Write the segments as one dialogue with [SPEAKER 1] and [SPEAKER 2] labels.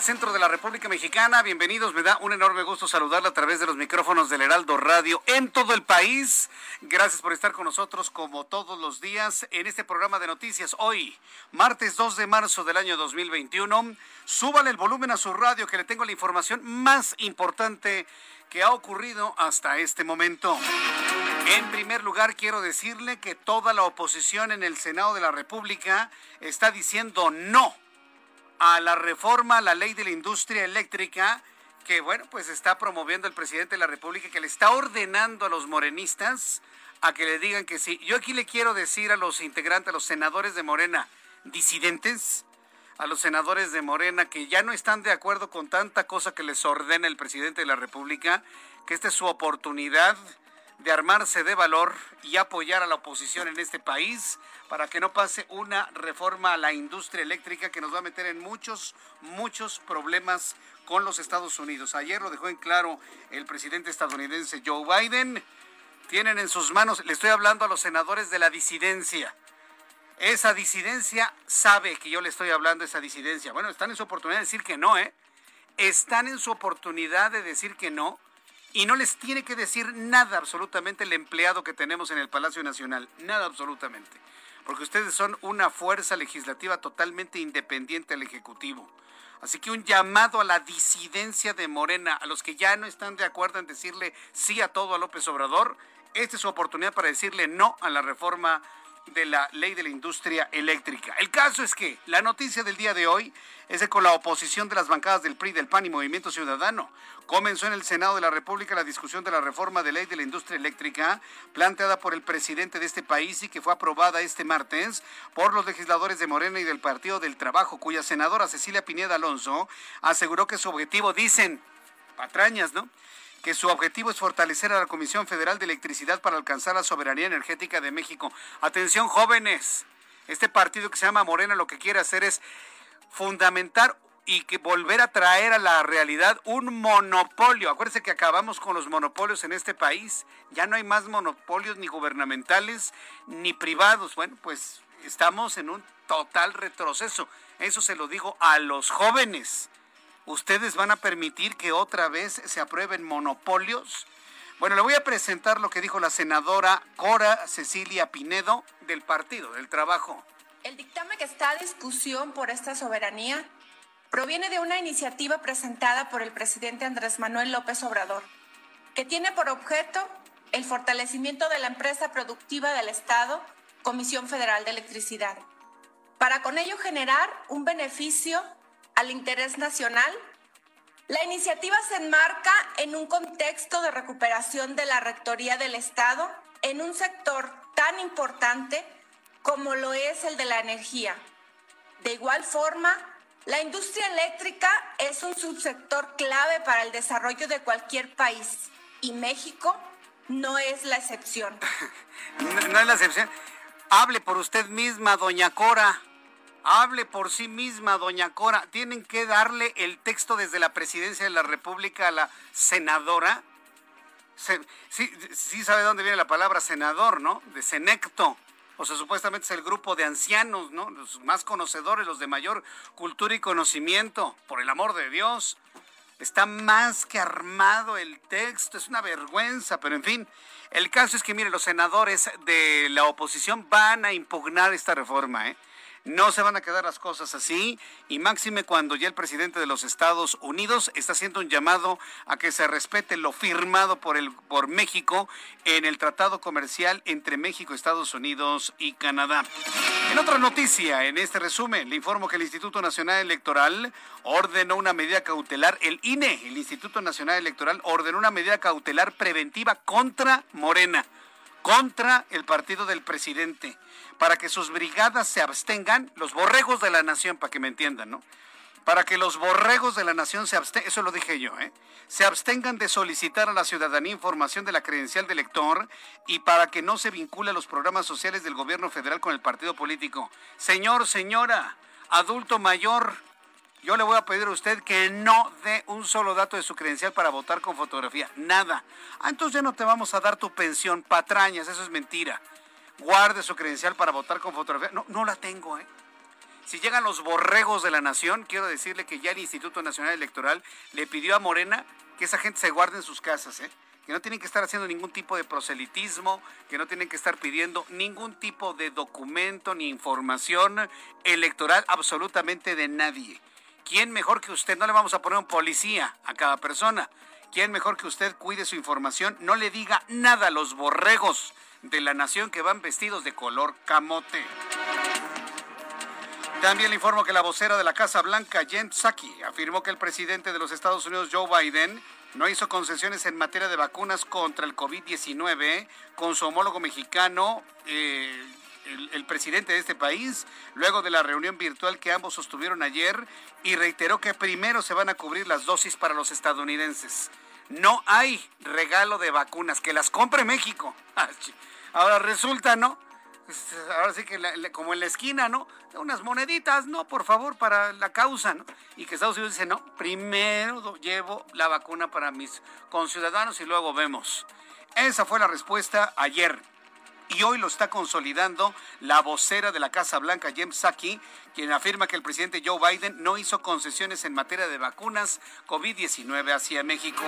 [SPEAKER 1] Centro de la República Mexicana. Bienvenidos, me da un enorme gusto saludarla a través de los micrófonos del Heraldo Radio en todo el país. Gracias por estar con nosotros como todos los días en este programa de noticias. Hoy, martes 2 de marzo del año 2021. Súbale el volumen a su radio que le tengo la información más importante que ha ocurrido hasta este momento. En primer lugar, quiero decirle que toda la oposición en el Senado de la República está diciendo no a la reforma a la ley de la industria eléctrica que, bueno, pues está promoviendo el presidente de la República, que le está ordenando a los morenistas a que le digan que sí. Yo aquí le quiero decir a los integrantes, a los senadores de Morena, disidentes, a los senadores de Morena que ya no están de acuerdo con tanta cosa que les ordena el presidente de la República, que esta es su oportunidad de armarse de valor y apoyar a la oposición en este país para que no pase una reforma a la industria eléctrica que nos va a meter en muchos, muchos problemas con los Estados Unidos. Ayer lo dejó en claro el presidente estadounidense Joe Biden. Tienen en sus manos, le estoy hablando a los senadores de la disidencia. Esa disidencia sabe que yo le estoy hablando a esa disidencia. Bueno, están en su oportunidad de decir que no, ¿eh? Están en su oportunidad de decir que no y no les tiene que decir nada absolutamente el empleado que tenemos en el Palacio Nacional, nada absolutamente, porque ustedes son una fuerza legislativa totalmente independiente al Ejecutivo. Así que un llamado a la disidencia de Morena, a los que ya no están de acuerdo en decirle sí a todo a López Obrador, esta es su oportunidad para decirle no a la reforma de la ley de la industria eléctrica. El caso es que la noticia del día de hoy es que con la oposición de las bancadas del PRI, del PAN y Movimiento Ciudadano, comenzó en el Senado de la República la discusión de la reforma de ley de la industria eléctrica planteada por el presidente de este país y que fue aprobada este martes por los legisladores de Morena y del Partido del Trabajo, cuya senadora Cecilia Pineda Alonso aseguró que su objetivo, dicen, patrañas, ¿no? Que su objetivo es fortalecer a la Comisión Federal de Electricidad para alcanzar la soberanía energética de México. Atención jóvenes, este partido que se llama Morena lo que quiere hacer es fundamentar y que volver a traer a la realidad un monopolio. Acuérdense que acabamos con los monopolios en este país. Ya no hay más monopolios ni gubernamentales ni privados. Bueno, pues estamos en un total retroceso. Eso se lo digo a los jóvenes ¿Ustedes van a permitir que otra vez se aprueben monopolios? Bueno, le voy a presentar lo que dijo la senadora Cora Cecilia Pinedo del Partido del Trabajo.
[SPEAKER 2] El dictamen que está a discusión por esta soberanía proviene de una iniciativa presentada por el presidente Andrés Manuel López Obrador, que tiene por objeto el fortalecimiento de la empresa productiva del Estado, Comisión Federal de Electricidad, para con ello generar un beneficio al interés nacional. La iniciativa se enmarca en un contexto de recuperación de la Rectoría del Estado en un sector tan importante como lo es el de la energía. De igual forma, la industria eléctrica es un subsector clave para el desarrollo de cualquier país y México no es la excepción.
[SPEAKER 1] no, es la excepción. Hable por usted misma, doña Cora. Hable por sí misma, doña Cora. Tienen que darle el texto desde la presidencia de la República a la senadora. sí, sí sabe dónde viene la palabra senador, ¿no? De senecto. O sea, supuestamente es el grupo de ancianos, ¿no? Los más conocedores, los de mayor cultura y conocimiento, por el amor de Dios. Está más que armado el texto, es una vergüenza, pero en fin, el caso es que, mire, los senadores de la oposición van a impugnar esta reforma, ¿eh? No se van a quedar las cosas así y máxime cuando ya el presidente de los Estados Unidos está haciendo un llamado a que se respete lo firmado por el por México en el tratado comercial entre México, Estados Unidos y Canadá. En otra noticia, en este resumen, le informo que el Instituto Nacional Electoral ordenó una medida cautelar, el INE, el Instituto Nacional Electoral ordenó una medida cautelar preventiva contra Morena, contra el partido del presidente para que sus brigadas se abstengan, los borregos de la nación, para que me entiendan, ¿no? Para que los borregos de la nación se abstengan, eso lo dije yo, ¿eh? Se abstengan de solicitar a la ciudadanía información de la credencial del elector y para que no se vincule a los programas sociales del gobierno federal con el partido político. Señor, señora, adulto mayor, yo le voy a pedir a usted que no dé un solo dato de su credencial para votar con fotografía. Nada. Ah, entonces ya no te vamos a dar tu pensión, patrañas, eso es mentira guarde su credencial para votar con fotografía. No, no la tengo, ¿eh? Si llegan los borregos de la nación, quiero decirle que ya el Instituto Nacional Electoral le pidió a Morena que esa gente se guarde en sus casas, ¿eh? que no tienen que estar haciendo ningún tipo de proselitismo, que no tienen que estar pidiendo ningún tipo de documento ni información electoral absolutamente de nadie. ¿Quién mejor que usted? No le vamos a poner un policía a cada persona. ¿Quién mejor que usted cuide su información? No le diga nada a los borregos de la nación que van vestidos de color camote. También le informo que la vocera de la Casa Blanca, Jen Psaki, afirmó que el presidente de los Estados Unidos, Joe Biden, no hizo concesiones en materia de vacunas contra el COVID-19 con su homólogo mexicano, eh, el, el, presidente de este país, luego de la reunión virtual que ambos sostuvieron ayer, y reiteró que primero se van a cubrir las dosis para los estadounidenses. No hay regalo de vacunas, que las compre México. Ah, Ahora resulta, ¿no? Este, ahora sí que como en la esquina, ¿no? Unas moneditas, ¿no? Por favor, para la causa, ¿no? Y que Estados Unidos dice, no, primero llevo la vacuna para mis conciudadanos y luego vemos. Esa fue la respuesta ayer y hoy lo está consolidando la vocera de la Casa Blanca, Jem Psaki, quien afirma que el presidente Joe Biden no hizo concesiones en materia de vacunas COVID-19 hacia México.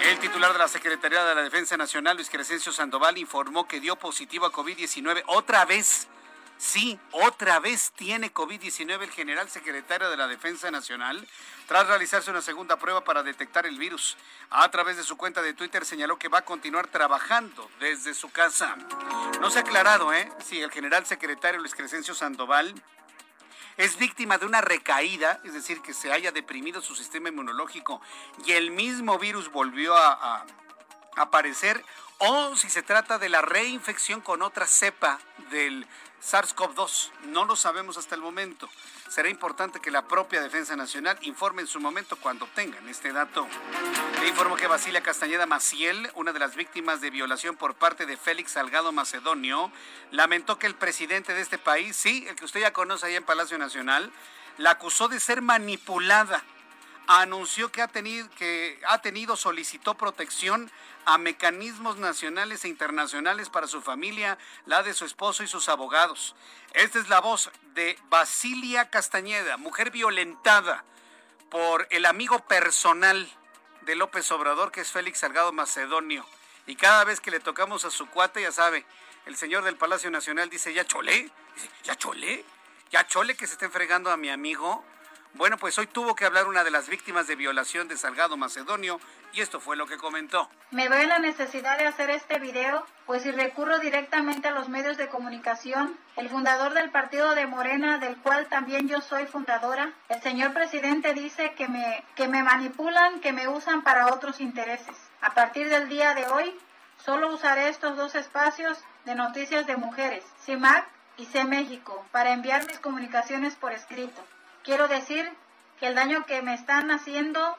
[SPEAKER 1] El titular de la Secretaría de la Defensa Nacional, Luis Crescencio Sandoval, informó que dio positivo a COVID-19 otra vez. Sí, otra vez tiene COVID-19 el general secretario de la Defensa Nacional, tras realizarse una segunda prueba para detectar el virus. A través de su cuenta de Twitter señaló que va a continuar trabajando desde su casa. No se ha aclarado, ¿eh? Si el general secretario Luis Crescencio Sandoval es víctima de una recaída, es decir, que se haya deprimido su sistema inmunológico y el mismo virus volvió a, a aparecer, o si se trata de la reinfección con otra cepa del SARS-CoV-2. No lo sabemos hasta el momento. Será importante que la propia Defensa Nacional informe en su momento cuando tengan este dato. Le informo que Basilia Castañeda Maciel, una de las víctimas de violación por parte de Félix Salgado Macedonio, lamentó que el presidente de este país, sí, el que usted ya conoce ahí en Palacio Nacional, la acusó de ser manipulada anunció que ha tenido, que ha tenido, solicitó protección a mecanismos nacionales e internacionales para su familia, la de su esposo y sus abogados. Esta es la voz de Basilia Castañeda, mujer violentada por el amigo personal de López Obrador, que es Félix Salgado Macedonio. Y cada vez que le tocamos a su cuate, ya sabe, el señor del Palacio Nacional dice, ¿ya cholé? Dice, ¿ya cholé? ¿Ya chole que se esté fregando a mi amigo? Bueno, pues hoy tuvo que hablar una de las víctimas de violación de Salgado Macedonio y esto fue lo que comentó.
[SPEAKER 3] Me veo en la necesidad de hacer este video, pues si recurro directamente a los medios de comunicación, el fundador del partido de Morena, del cual también yo soy fundadora, el señor presidente dice que me, que me manipulan, que me usan para otros intereses. A partir del día de hoy, solo usaré estos dos espacios de noticias de mujeres, CIMAC y C México, para enviar mis comunicaciones por escrito. Quiero decir que el daño que me están haciendo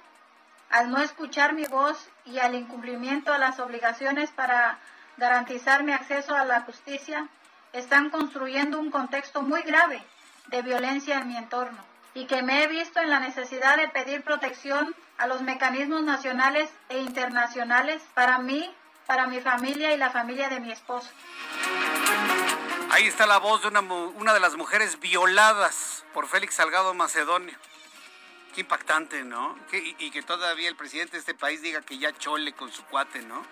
[SPEAKER 3] al no escuchar mi voz y al incumplimiento a las obligaciones para garantizar mi acceso a la justicia, están construyendo un contexto muy grave de violencia en mi entorno y que me he visto en la necesidad de pedir protección a los mecanismos nacionales e internacionales para mí, para mi familia y la familia de mi esposo.
[SPEAKER 1] Ahí está la voz de una, una de las mujeres violadas por Félix Salgado Macedonio. Qué impactante, ¿no? y, que todavía el presidente de este país diga que ya chole con su cuate, ¿no?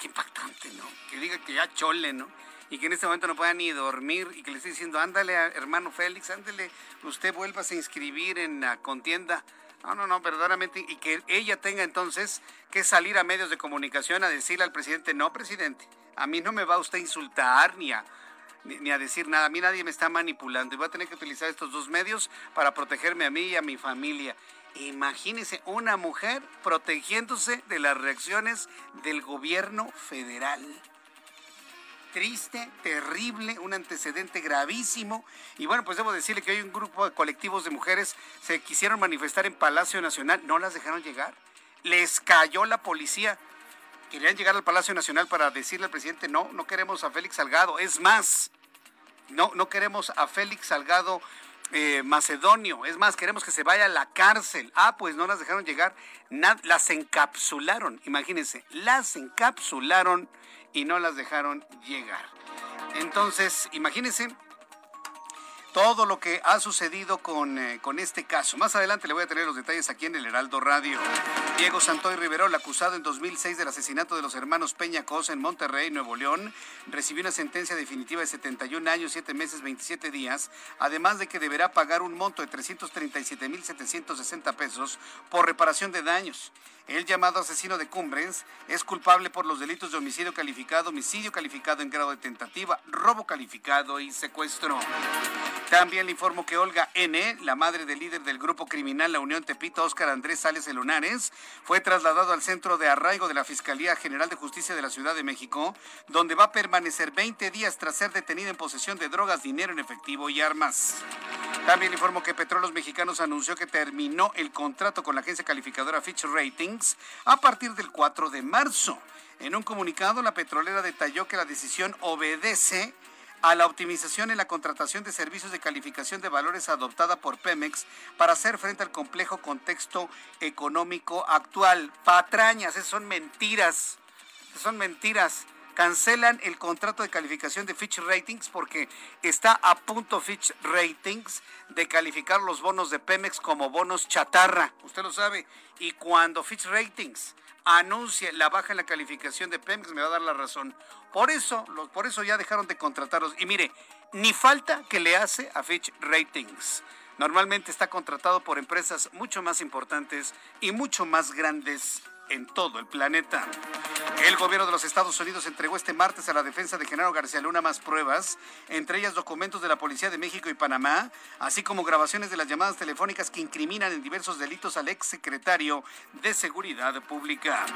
[SPEAKER 1] Qué impactante, ¿no? Que diga que ya chole, ¿no? Y que en este momento no pueda ni dormir y que le esté diciendo, ándale, hermano Félix, ándale, usted vuelva a inscribir en la contienda. No, no, no, verdaderamente. Y que ella tenga entonces que salir a medios de comunicación a decirle al presidente, no, presidente, a mí no me va usted a insultar ni a ni, a decir nada. A mí nadie me está manipulando y voy a tener que utilizar estos dos medios para protegerme a mí y a mi familia. Imagínese una mujer protegiéndose de las reacciones del gobierno federal. Triste, terrible, un antecedente gravísimo. Y bueno, pues debo decirle que hay un grupo de colectivos de mujeres se quisieron manifestar en Palacio Nacional, no las dejaron llegar. Les cayó la policía. Querían llegar al Palacio Nacional para decirle al presidente, no, no queremos a Félix Salgado. Es más, no, no queremos a Félix Salgado eh, Macedonio. Es más, queremos que se vaya a la cárcel. Ah, pues no las dejaron llegar. las encapsularon, imagínense, las encapsularon y no las dejaron llegar. Entonces, imagínense todo lo que ha sucedido con, eh, con, este caso. Más adelante le voy a tener los detalles aquí en el Heraldo Radio. Diego Santoy Riverol, acusado en 2006 del asesinato de los hermanos Peña Cosa en Monterrey, Nuevo León, recibió una sentencia definitiva de 71 años, 7 meses, 27 días, además de que deberá pagar un monto de 337.760 pesos por reparación de daños. El llamado asesino de Cumbres es culpable por los delitos de homicidio calificado, homicidio calificado en grado de tentativa, robo calificado y secuestro. También le informo que Olga N., la madre del líder del grupo criminal La Unión Tepito, Óscar Andrés Sales Elonares, fue trasladado al centro de arraigo de la Fiscalía General de Justicia de la Ciudad de México, donde va a permanecer 20 días tras ser detenido en posesión de drogas, dinero en efectivo y armas. También le informo que Petróleos Mexicanos anunció que terminó el contrato con la agencia calificadora Fitch A partir del 4 de marzo. En un comunicado, la petrolera detalló que la decisión obedece a la optimización en la contratación de servicios de calificación de valores adoptada por Pemex para hacer frente al complejo contexto económico actual. Patrañas, esas son mentiras. Esas son mentiras. Cancelan el contrato de calificación de Fitch Ratings porque está a punto Fitch Ratings de calificar los bonos de Pemex como bonos chatarra. Usted lo sabe. Y cuando Fitch Ratings anuncie la baja en la calificación de Pemex, me va a dar la razón. Por eso, por eso ya dejaron de contratarlos. Y mire, ni falta que le hace a Fitch Ratings. Normalmente está contratado por empresas mucho más importantes y mucho más grandes en todo el planeta. El gobierno de los Estados Unidos entregó este martes a la defensa de Genaro García Luna más pruebas, entre ellas documentos de la Policía de México y Panamá, así como grabaciones de las llamadas telefónicas que incriminan en diversos delitos al exsecretario de Seguridad Pública.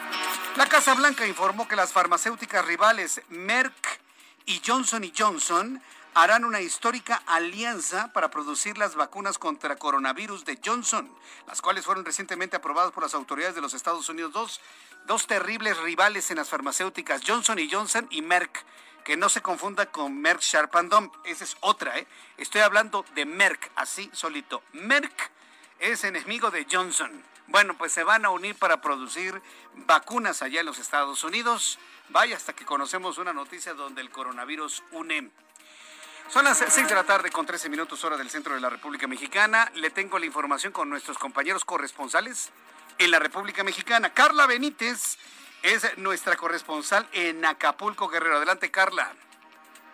[SPEAKER 1] La Casa Blanca informó que las farmacéuticas rivales Merck y Johnson Johnson harán una histórica alianza para producir las vacunas contra coronavirus de Johnson, las cuales fueron recientemente aprobadas por las autoridades de los Estados Unidos. Dos, dos terribles rivales en las farmacéuticas, Johnson y Johnson y Merck. Que no se confunda con Merck Sharp and Esa es otra, ¿eh? Estoy hablando de Merck, así solito. Merck es enemigo de Johnson. Bueno, pues se van a unir para producir vacunas allá en los Estados Unidos. Vaya hasta que conocemos una noticia donde el coronavirus une son las 6 de la tarde con 13 minutos hora del centro de la República Mexicana. Le tengo la información con nuestros compañeros corresponsales en la República Mexicana. Carla Benítez es nuestra corresponsal en Acapulco, Guerrero. Adelante, Carla.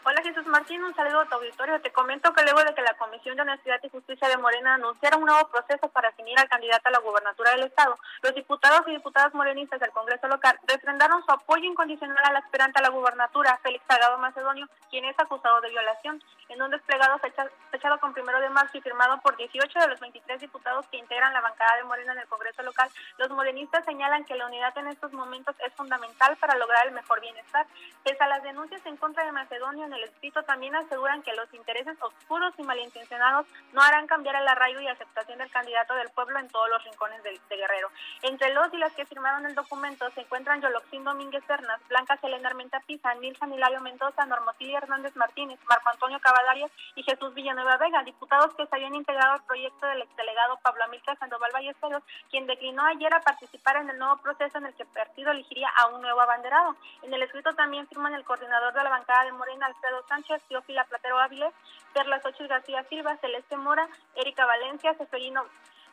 [SPEAKER 4] Hola Jesús Martín, un saludo a tu auditorio. Te comento que luego de que la Comisión de Honestidad y Justicia de Morena anunciara un nuevo proceso para definir al candidato a la gubernatura del Estado, los diputados y diputadas morenistas del Congreso local refrendaron su apoyo incondicional al aspirante a la gubernatura, Félix Salgado Macedonio, quien es acusado de violación. En un desplegado fechado con primero de marzo y firmado por 18 de los 23 diputados que integran la bancada de Morena en el Congreso local, los morenistas señalan que la unidad en estos momentos es fundamental para lograr el mejor bienestar. Pese a las denuncias en contra de Macedonio el escrito también aseguran que los intereses oscuros y malintencionados no harán cambiar el arraigo y aceptación del candidato del pueblo en todos los rincones de, Guerrero. Entre los y las que firmaron el documento se encuentran Yoloxín Domínguez Cernas, Blanca Selena Armenta Pisa, Nilson Hilario Mendoza, Normotilia Hernández Martínez, Marco Antonio Cavadarias y Jesús Villanueva Vega, diputados que se habían integrado al proyecto del exdelegado Pablo Amílcar Sandoval Ballesteros, quien declinó ayer a participar en el nuevo proceso en el que el partido elegiría a un nuevo abanderado. En el escrito también firman el coordinador de la bancada de Morena, Alfredo Alfredo Sánchez, Teófila Platero Áviles, Perla Xochitl García Silva, Celeste Mora, Erika Valencia, Seferino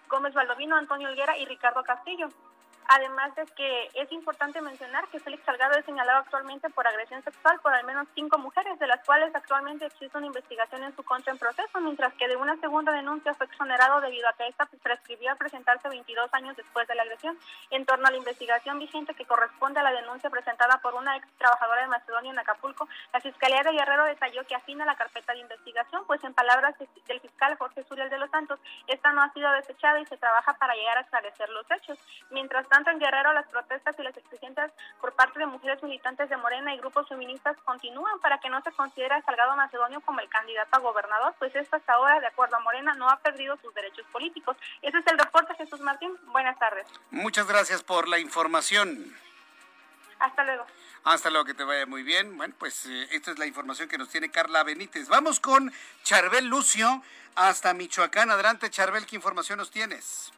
[SPEAKER 4] Gómez Valdovino, Antonio Olguera y Ricardo Castillo. Además de que es importante mencionar que Félix Salgado es señalado actualmente por agresión sexual por al menos cinco mujeres, de las cuales actualmente existe una investigación en su contra en proceso, mientras que de una segunda denuncia fue exonerado debido a que esta prescribió presentarse 22 años después de la agresión. En torno a la investigación vigente que corresponde a la denuncia presentada por una ex trabajadora de Macedonia en Acapulco, la Fiscalía de Guerrero detalló que afina la carpeta de investigación, pues en palabras del fiscal Jorge Suriel de los Santos, esta no ha sido desechada y se trabaja para llegar a esclarecer los hechos. Mientras tanto, en Guerrero, las protestas y las exigencias por parte de mujeres militantes de Morena y grupos feministas continúan para que no se considere a Salgado Macedonio como el candidato a gobernador, pues esto hasta ahora, de acuerdo a Morena, no ha perdido sus derechos políticos. Ese es el reporte, Jesús Martín. Buenas tardes.
[SPEAKER 1] Muchas gracias por la información.
[SPEAKER 4] Hasta luego.
[SPEAKER 1] Hasta luego, que te vaya muy bien. Bueno, pues eh, esta es la información que nos tiene Carla Benítez. Vamos con Charbel Lucio hasta Michoacán. Adelante, Charbel, ¿qué información nos tienes?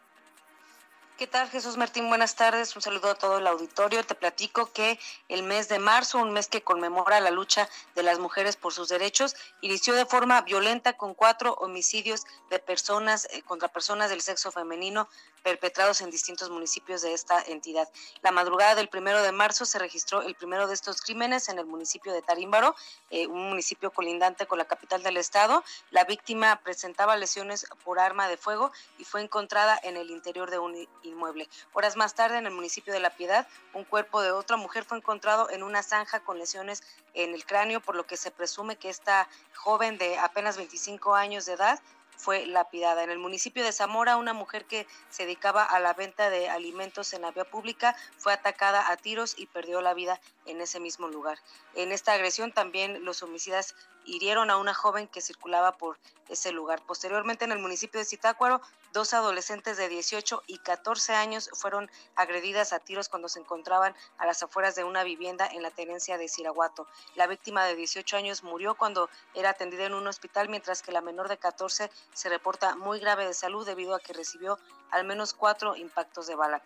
[SPEAKER 5] ¿Qué tal, Jesús Martín? Buenas tardes. Un saludo a todo el auditorio. Te platico que el mes de marzo, un mes que conmemora la lucha de las mujeres por sus derechos, inició de forma violenta con cuatro homicidios de personas eh, contra personas del sexo femenino perpetrados en distintos municipios de esta entidad. La madrugada del primero de marzo se registró el primero de estos crímenes en el municipio de Tarímbaro, eh, un municipio colindante con la capital del estado. La víctima presentaba lesiones por arma de fuego y fue encontrada en el interior de un inmueble. Horas más tarde, en el municipio de La Piedad, un cuerpo de otra mujer fue encontrado en una zanja con lesiones en el cráneo, por lo que se presume que esta joven de apenas 25 años de edad fue lapidada. En el municipio de Zamora, una mujer que se dedicaba a la venta de alimentos en la vía pública fue atacada a tiros y perdió la vida en ese mismo lugar. En esta agresión también los homicidas hirieron a una joven que circulaba por ese lugar. Posteriormente, en el municipio de Zitácuaro, dos adolescentes de 18 y 14 años fueron agredidas a tiros cuando se encontraban a las afueras de una vivienda en la tenencia de Siraguato. La víctima de 18 años murió cuando era atendida en un hospital, mientras que la menor de 14 se reporta muy grave de salud debido a que recibió al menos cuatro impactos de bala.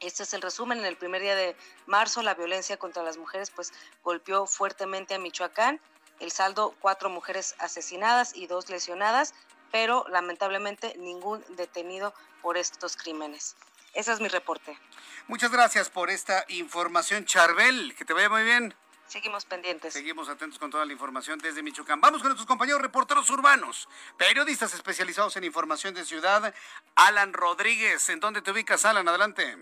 [SPEAKER 5] Este es el resumen. En el primer día de marzo, la violencia contra las mujeres pues golpeó fuertemente a Michoacán. El saldo, cuatro mujeres asesinadas y dos lesionadas, pero lamentablemente ningún detenido por estos crímenes. Ese es mi reporte.
[SPEAKER 1] Muchas gracias por esta información, Charbel. Que te vaya muy bien.
[SPEAKER 5] Seguimos pendientes.
[SPEAKER 1] Seguimos atentos con toda la información desde Michoacán. Vamos con nuestros compañeros reporteros urbanos, periodistas especializados en información de ciudad. Alan Rodríguez, ¿en dónde te ubicas, Alan? Adelante.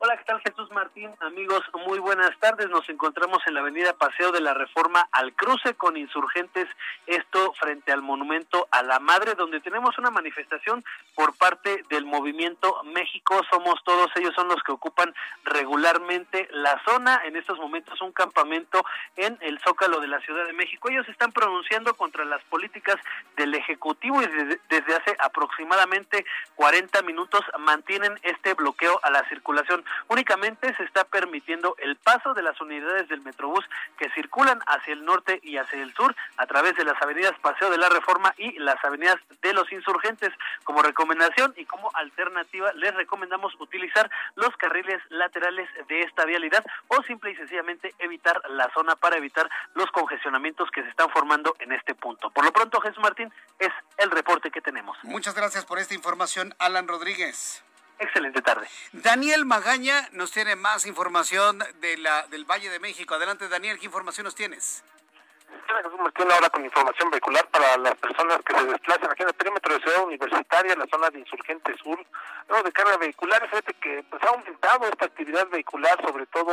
[SPEAKER 6] Hola, ¿qué tal Jesús Martín? Amigos, muy buenas tardes. Nos encontramos en la avenida Paseo de la Reforma al cruce con insurgentes, esto frente al monumento a la Madre, donde tenemos una manifestación por parte del movimiento México Somos Todos. Ellos son los que ocupan regularmente la zona. En estos momentos un campamento en el Zócalo de la Ciudad de México. Ellos están pronunciando contra las políticas del Ejecutivo y desde, desde hace aproximadamente 40 minutos mantienen este bloqueo a la circulación únicamente se está permitiendo el paso de las unidades del Metrobús que circulan hacia el norte y hacia el sur a través de las avenidas Paseo de la Reforma y las avenidas de los insurgentes. Como recomendación y como alternativa, les recomendamos utilizar los carriles laterales de esta vialidad o simple y sencillamente evitar la zona para evitar los congestionamientos que se están formando en este punto. Por lo pronto, Jesús Martín, es el reporte que tenemos.
[SPEAKER 1] Muchas gracias por esta información, Alan Rodríguez.
[SPEAKER 6] Excelente tarde.
[SPEAKER 1] Daniel Magaña nos tiene más información de la, del Valle de México. Adelante, Daniel, ¿qué información nos tienes?
[SPEAKER 7] Jesús Martín ahora con información vehicular para las personas que se desplazan aquí en el perímetro de Ciudad Universitaria, la zona de Insurgente Sur, luego de carga vehicular, fíjate que pues ha aumentado esta actividad vehicular, sobre todo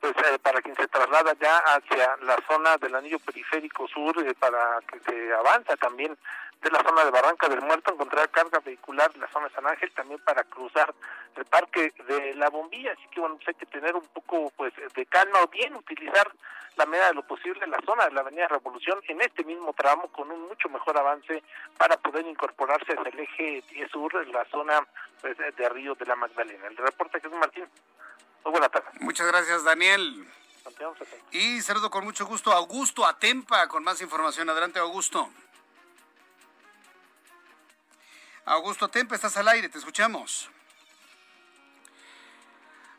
[SPEAKER 7] pues eh, para quien se traslada ya hacia la zona del anillo periférico sur, eh, para que se avanza también de la zona de Barranca del Muerto, encontrar carga vehicular en la zona de San Ángel, también para cruzar el parque de la bombilla, así que bueno, pues hay que tener un poco pues de calma o bien utilizar la medida de lo posible la zona de la Avenida Revolución en este mismo tramo con un mucho mejor avance para poder incorporarse hacia el eje 10 sur, en la zona pues, de Río de la Magdalena. El reporte es Martín. Muy buena tarde.
[SPEAKER 1] Muchas gracias, Daniel. Y saludo con mucho gusto a Augusto Atempa con más información. Adelante, Augusto. Augusto Atempa, estás al aire, te escuchamos.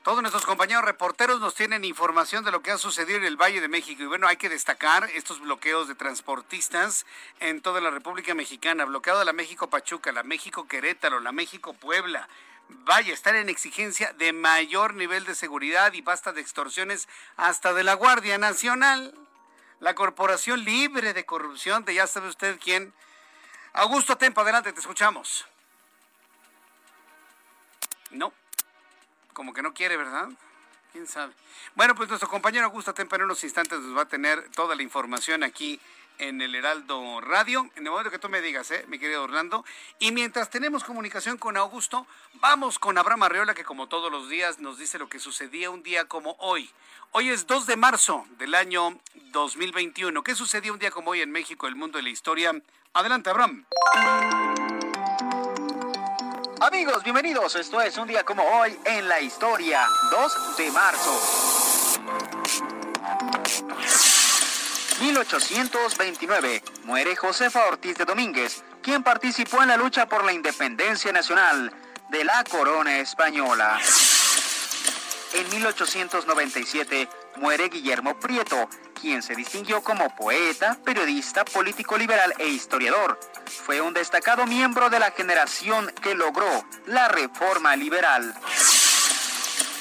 [SPEAKER 1] Todos nuestros compañeros reporteros nos tienen información de lo que ha sucedido en el Valle de México. Y bueno, hay que destacar estos bloqueos de transportistas en toda la República Mexicana. Bloqueado de la México Pachuca, la México Querétaro, la México Puebla. Vaya, están en exigencia de mayor nivel de seguridad y basta de extorsiones hasta de la Guardia Nacional. La Corporación Libre de Corrupción, de ya sabe usted quién. Augusto Tempo, adelante, te escuchamos. No, como que no quiere, ¿verdad? ¿Quién sabe? Bueno, pues nuestro compañero Augusto Tempa en unos instantes nos va a tener toda la información aquí en el Heraldo Radio, en el momento que tú me digas, ¿eh, mi querido Orlando. Y mientras tenemos comunicación con Augusto, vamos con Abraham Arreola, que como todos los días nos dice lo que sucedía un día como hoy. Hoy es 2 de marzo del año 2021. ¿Qué sucedió un día como hoy en México, el mundo de la historia? Adelante, Abraham.
[SPEAKER 8] Amigos, bienvenidos. Esto es un día como hoy en la historia, 2 de marzo. 1829. Muere Josefa Ortiz de Domínguez, quien participó en la lucha por la independencia nacional de la corona española. En 1897 muere Guillermo Prieto, quien se distinguió como poeta, periodista, político liberal e historiador. Fue un destacado miembro de la generación que logró la reforma liberal.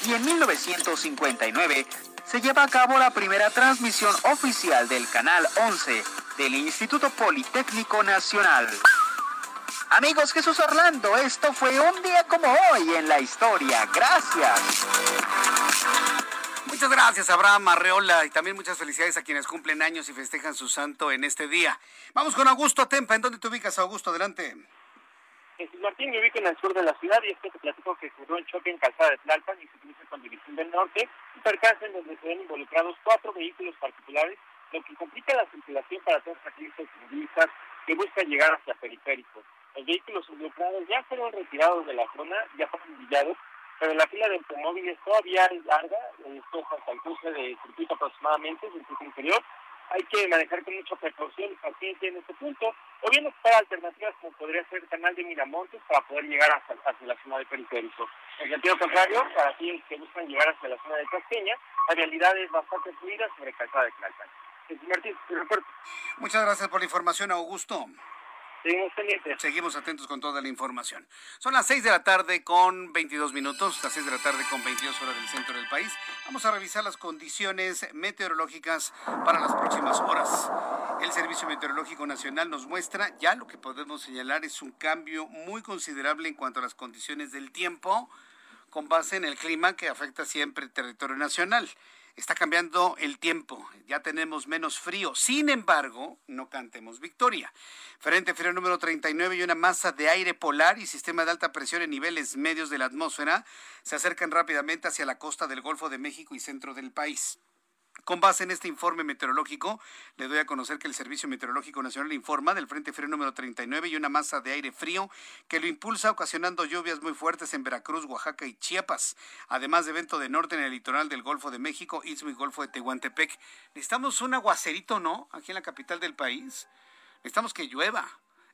[SPEAKER 8] Y en 1959 se lleva a cabo la primera transmisión oficial del Canal 11 del Instituto Politécnico Nacional. Amigos Jesús Orlando, esto fue un día como hoy en la historia. Gracias.
[SPEAKER 1] Muchas gracias, Abraham Arreola, y también muchas felicidades a quienes cumplen años y festejan su santo en este día. Vamos con Augusto Tempa. ¿En dónde te ubicas, Augusto? Adelante.
[SPEAKER 9] Jesús Martín, me ubico en el sur de la ciudad y es que te platico que ocurrió el choque en Calzada de Tlalpan y se utiliza con División del Norte, un percance en donde se ven involucrados cuatro vehículos particulares, lo que complica la circulación para todos aquellos turistas que buscan llegar hacia periférico. Los vehículos involucrados ya fueron retirados de la zona, ya fueron brillados, pero la fila de automóviles todavía es larga, esto hasta el cruce de circuito aproximadamente, circuito interior. Hay que manejar con mucha precaución y paciencia en este punto, o bien buscar alternativas como podría ser el canal de Miramontes para poder llegar hacia, la zona de periférico. En sentido contrario, para aquellos que buscan llegar hacia la zona de Casqueña, la realidad es bastante fluida sobre calzada de Tlalpan.
[SPEAKER 1] Muchas gracias por la información, Augusto.
[SPEAKER 9] Seguimos
[SPEAKER 1] atentos con toda la información. Son las 6 de la tarde con 22 minutos, las 6 de la tarde con 22 horas del centro del país. Vamos a revisar las condiciones meteorológicas para las próximas horas. El Servicio Meteorológico Nacional nos muestra ya lo que podemos señalar es un cambio muy considerable en cuanto a las condiciones del tiempo con base en el clima que afecta siempre el territorio nacional está cambiando el tiempo, ya tenemos menos frío. Sin embargo, no cantemos victoria. Frente frío número 39 y una masa de aire polar y sistema de alta presión en niveles medios de la atmósfera se acercan rápidamente hacia la costa del Golfo de México y centro del país. Con base en este informe meteorológico, le doy a conocer que el Servicio Meteorológico Nacional informa del Frente Frío número 39 y una masa de aire frío que lo impulsa ocasionando lluvias muy fuertes en Veracruz, Oaxaca y Chiapas, además de evento de norte en el litoral del Golfo de México, Istmo y Golfo de Tehuantepec. Necesitamos un aguacerito, ¿no? Aquí en la capital del país. Necesitamos que llueva.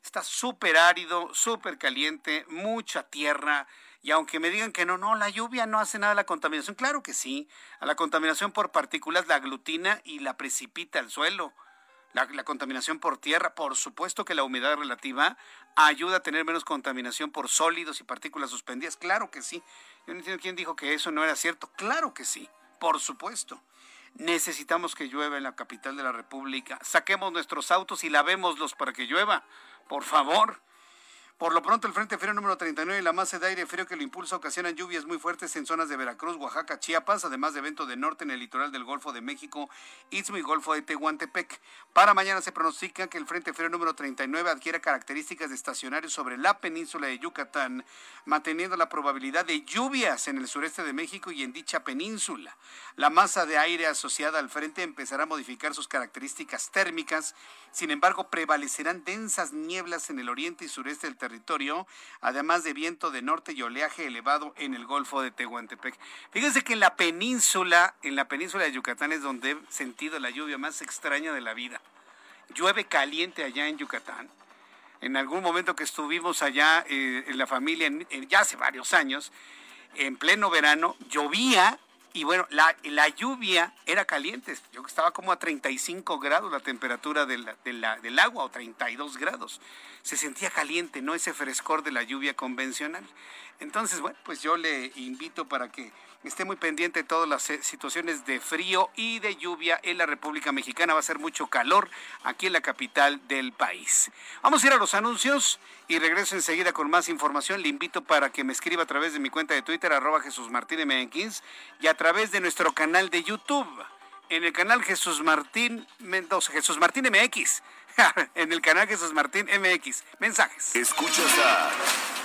[SPEAKER 1] Está súper árido, súper caliente, mucha tierra y aunque me digan que no, no, la lluvia no hace nada a la contaminación, claro que sí. A la contaminación por partículas la aglutina y la precipita al suelo. La, contaminación por tierra, por supuesto que la humedad relativa ayuda a tener menos contaminación por sólidos y partículas suspendidas, claro que sí. Yo no entiendo quién dijo que eso no era cierto, claro que sí, por supuesto. Necesitamos que llueva en la capital de la República. Saquemos nuestros autos y lavémoslos para que llueva, por favor. Por lo pronto, el Frente Frío número 39 y la masa de aire frío que lo impulsa ocasionan lluvias muy fuertes en zonas de Veracruz, Oaxaca, Chiapas, además de evento de norte en el litoral del Golfo de México, Istmo y Golfo de Tehuantepec. Para mañana se pronostica que el Frente Frío número 39 adquiera características de estacionario sobre la península de Yucatán, manteniendo la probabilidad de lluvias en el sureste de México y en dicha península. La masa de aire asociada al frente empezará a modificar sus características térmicas, sin embargo, prevalecerán densas nieblas en el oriente y sureste del además de viento de norte y oleaje elevado en el Golfo de Tehuantepec. Fíjense que en la península, en la península de Yucatán es donde he sentido la lluvia más extraña de la vida. Llueve caliente allá en Yucatán. En algún momento que estuvimos allá eh, en la familia, ya hace varios años, en pleno verano, llovía y bueno, la, la, lluvia era caliente. Yo estaba como a 35 grados la temperatura del, del agua o 32 grados. Se sentía caliente, no ese frescor de la lluvia convencional. Entonces, bueno, pues yo le invito para que esté muy pendiente de todas las eh, situaciones de frío y de lluvia en la República Mexicana. Va a ser mucho calor aquí en la capital del país. Vamos a ir a los anuncios y regreso enseguida con más información. Le invito para que me escriba a través de mi cuenta de Twitter, arroba Jesús Martín y a través de nuestro canal de YouTube. En el canal Jesús Martín Mendoza, Jesús Martín MX. en el canal Jesús Martín MX. Mensajes.
[SPEAKER 10] Escuchas a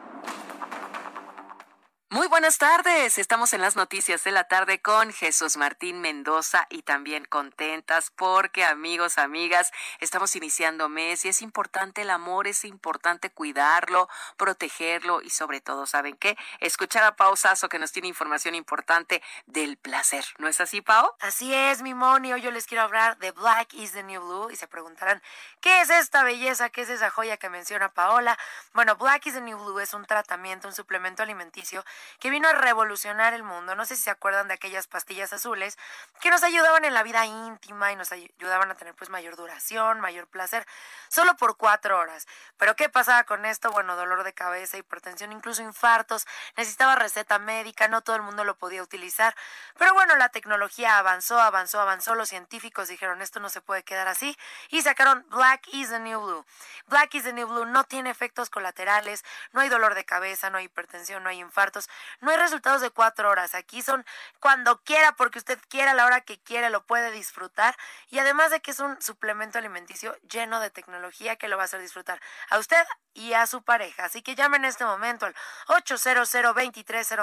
[SPEAKER 11] Muy buenas tardes. Estamos en las noticias de la tarde con Jesús Martín Mendoza y también contentas porque amigos, amigas, estamos iniciando mes y es importante el amor, es importante cuidarlo, protegerlo y sobre todo, ¿saben qué? Escuchar a Pau Sasso que nos tiene información importante del placer. ¿No es así, Pau?
[SPEAKER 12] Así es, mi. Hoy yo les quiero hablar de Black is the New Blue y se preguntarán, ¿qué es esta belleza? ¿Qué es esa joya que menciona Paola? Bueno, Black is the New Blue es un tratamiento, un suplemento alimenticio que vino a revolucionar el mundo. No sé si se acuerdan de aquellas pastillas azules que nos ayudaban en la vida íntima y nos ayudaban a tener pues mayor duración, mayor placer, solo por cuatro horas. Pero ¿qué pasaba con esto? Bueno, dolor de cabeza, hipertensión, incluso infartos, necesitaba receta médica, no todo el mundo lo podía utilizar. Pero bueno, la tecnología avanzó, avanzó, avanzó, los científicos dijeron esto no se puede quedar así y sacaron Black is the New Blue. Black is the New Blue no tiene efectos colaterales, no hay dolor de cabeza, no hay hipertensión, no hay infartos, no hay resultados de cuatro horas. Aquí son cuando quiera, porque usted quiera, a la hora que quiera, lo puede disfrutar. Y además de que es un suplemento alimenticio lleno de tecnología que lo va a hacer disfrutar a usted y a su pareja. Así que llame en este momento al 800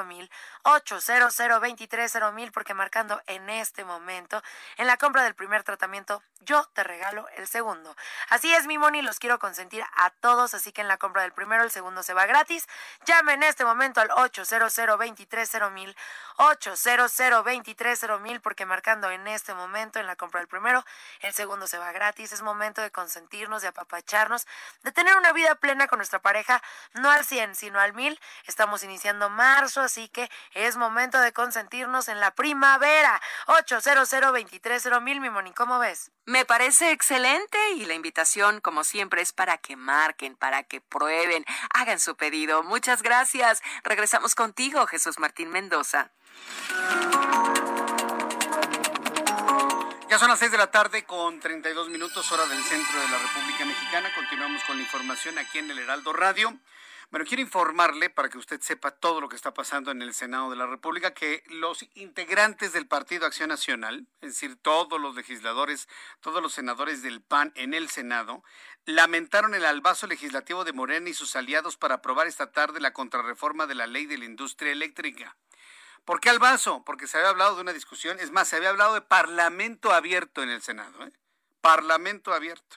[SPEAKER 12] mil 800 mil porque marcando en este momento, en la compra del primer tratamiento, yo te regalo el segundo. Así es, mi Moni, los quiero consentir a todos, así que en la compra del primero, el segundo se va gratis. Llame en este momento al 800 mil 800 mil porque marcando en este momento, en la compra del primero, el segundo se va gratis. Es momento de consentirnos, de apapacharnos, de tener una vida plena con nuestra pareja, no al 100, sino al 1000. Estamos iniciando marzo, así que es momento de consentirnos en la primavera. 800 mil, mi Moni, ¿cómo ves?
[SPEAKER 11] Me parece excelente y la invitación, como siempre, es para que marquen, para que prueben, hagan su pedido. Muchas gracias. Regresamos contigo, Jesús Martín Mendoza.
[SPEAKER 1] Ya son las 6 de la tarde con 32 minutos hora del centro de la República Mexicana. Continuamos con la información aquí en el Heraldo Radio. Bueno, quiero informarle, para que usted sepa todo lo que está pasando en el Senado de la República, que los integrantes del Partido Acción Nacional, es decir, todos los legisladores, todos los senadores del PAN en el Senado, lamentaron el albazo legislativo de Morena y sus aliados para aprobar esta tarde la contrarreforma de la ley de la industria eléctrica. ¿Por qué albazo? Porque se había hablado de una discusión, es más, se había hablado de parlamento abierto en el Senado, ¿eh? Parlamento abierto.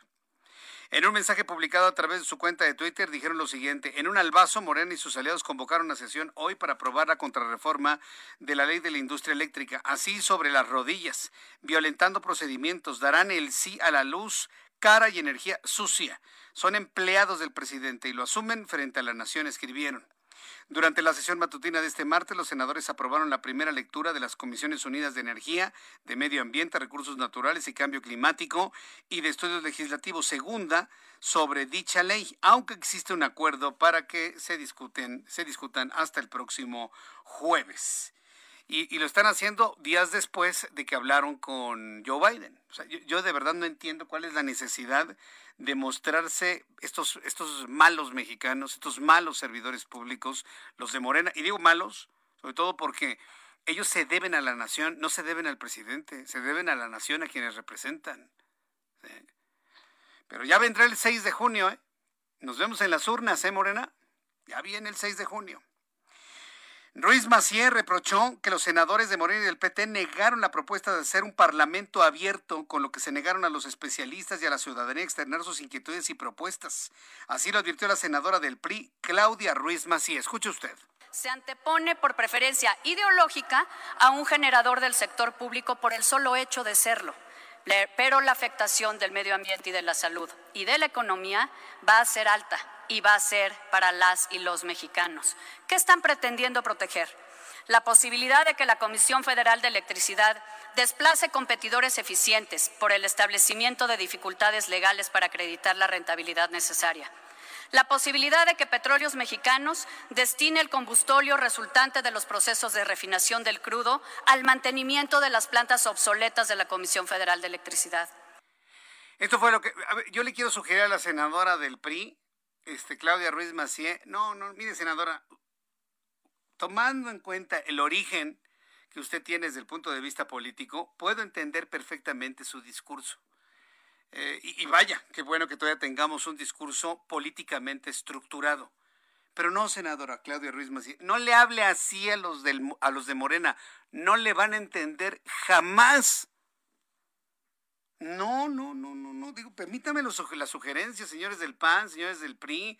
[SPEAKER 1] En un mensaje publicado a través de su cuenta de Twitter dijeron lo siguiente, en un albazo Morena y sus aliados convocaron una sesión hoy para aprobar la contrarreforma de la ley de la industria eléctrica, así sobre las rodillas, violentando procedimientos, darán el sí a la luz, cara y energía sucia. Son empleados del presidente y lo asumen frente a la nación, escribieron. Durante la sesión matutina de este martes, los senadores aprobaron la primera lectura de las Comisiones Unidas de Energía, de Medio Ambiente, Recursos Naturales y Cambio Climático y de Estudios Legislativos segunda sobre dicha ley, aunque existe un acuerdo para que se, discuten, se discutan hasta el próximo jueves. Y, lo están haciendo días después de que hablaron con Joe Biden. yo, yo, de verdad no entiendo cuál es la necesidad demostrarse estos, estos malos mexicanos, estos malos servidores públicos, los de Morena, y digo malos, sobre todo porque ellos se deben a la nación, no se deben al presidente, se deben a la nación a quienes representan. Pero ya vendrá el 6 de junio, ¿eh? Nos vemos en las urnas, ¿eh, Morena? Ya viene el 6 de junio. Ruiz Macié reprochó que los senadores de Morena y del PT negaron la propuesta de hacer un parlamento abierto, con lo que se negaron a los especialistas y a la ciudadanía a externar sus inquietudes y propuestas. Así lo advirtió la senadora del PRI, Claudia Ruiz Macié. Escuche usted.
[SPEAKER 13] Se antepone por preferencia ideológica a un generador del sector público por el solo hecho de serlo. Pero la afectación del medio ambiente y de la salud y de la economía va a ser alta y va a ser para las y los mexicanos. ¿Qué están pretendiendo proteger? La posibilidad de que la Comisión Federal de Electricidad desplace competidores eficientes por el establecimiento de dificultades legales para acreditar la rentabilidad necesaria. La posibilidad de que Petróleos Mexicanos destine el combustorio resultante de los procesos de refinación del crudo al mantenimiento de las plantas obsoletas de la Comisión Federal de Electricidad.
[SPEAKER 1] Esto fue lo que yo le quiero sugerir a la senadora del PRI este, Claudia Ruiz Macié. No, no, mire, senadora, tomando en cuenta el origen que usted tiene desde el punto de vista político, puedo entender perfectamente su discurso. Eh, y, vaya, qué bueno que todavía tengamos un discurso políticamente estructurado. Pero no, senadora Claudia Ruiz Macié, no le hable así a los, del, a los de Morena. No le van a entender jamás no, no, no, no, no. Digo, permítame los, las sugerencias, señores del PAN, señores del PRI.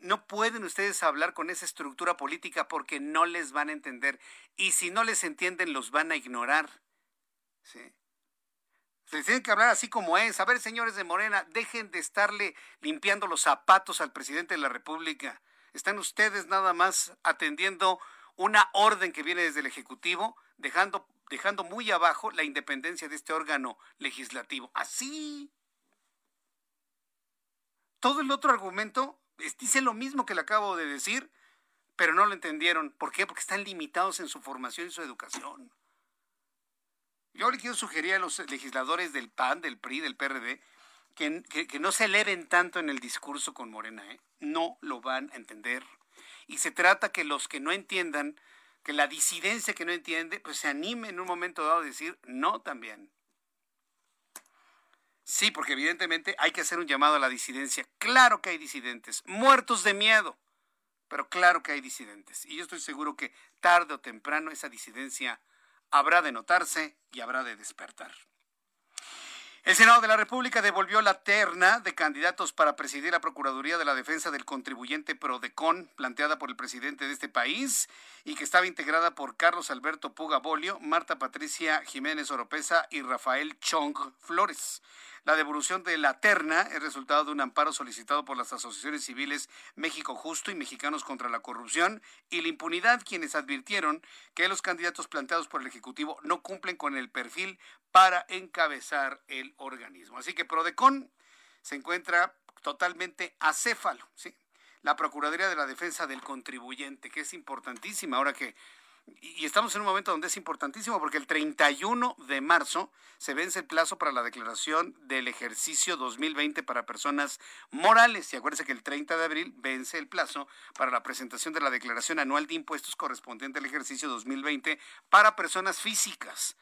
[SPEAKER 1] No pueden ustedes hablar con esa estructura política porque no les van a entender. Y si no les entienden, los van a ignorar. ¿Sí? Se tienen que hablar así como es. A ver, señores de Morena, dejen de estarle limpiando los zapatos al presidente de la República. Están ustedes nada más atendiendo una orden que viene desde el Ejecutivo, dejando dejando muy abajo la independencia de este órgano legislativo. Así. Todo el otro argumento dice lo mismo que le acabo de decir, pero no lo entendieron. ¿Por qué? Porque están limitados en su formación y su educación. Yo le quiero sugerir a los legisladores del PAN, del PRI, del PRD, que, que no se eleven tanto en el discurso con Morena. ¿eh? No lo van a entender. Y se trata que los que no entiendan que la disidencia que no entiende, pues se anime en un momento dado a decir no también. Sí, porque evidentemente hay que hacer un llamado a la disidencia. Claro que hay disidentes, muertos de miedo, pero claro que hay disidentes. Y yo estoy seguro que tarde o temprano esa disidencia habrá de notarse y habrá de despertar. El Senado de la República devolvió la terna de candidatos para presidir la Procuraduría de la Defensa del Contribuyente Prodecon, planteada por el presidente de este país y que estaba integrada por Carlos Alberto Puga Bolio, Marta Patricia Jiménez Oropesa y Rafael Chong Flores. La devolución de la terna es resultado de un amparo solicitado por las asociaciones civiles México Justo y Mexicanos contra la Corrupción y la impunidad, quienes advirtieron que los candidatos planteados por el Ejecutivo no cumplen con el perfil para encabezar el organismo. Así que Prodecon se encuentra totalmente acéfalo, ¿sí? La Procuraduría de la Defensa del Contribuyente, que es importantísima ahora que y estamos en un momento donde es importantísimo porque el 31 de marzo se vence el plazo para la declaración del ejercicio 2020 para personas morales. Y acuérdense que el 30 de abril vence el plazo para la presentación de la declaración anual de impuestos correspondiente al ejercicio 2020 para personas físicas.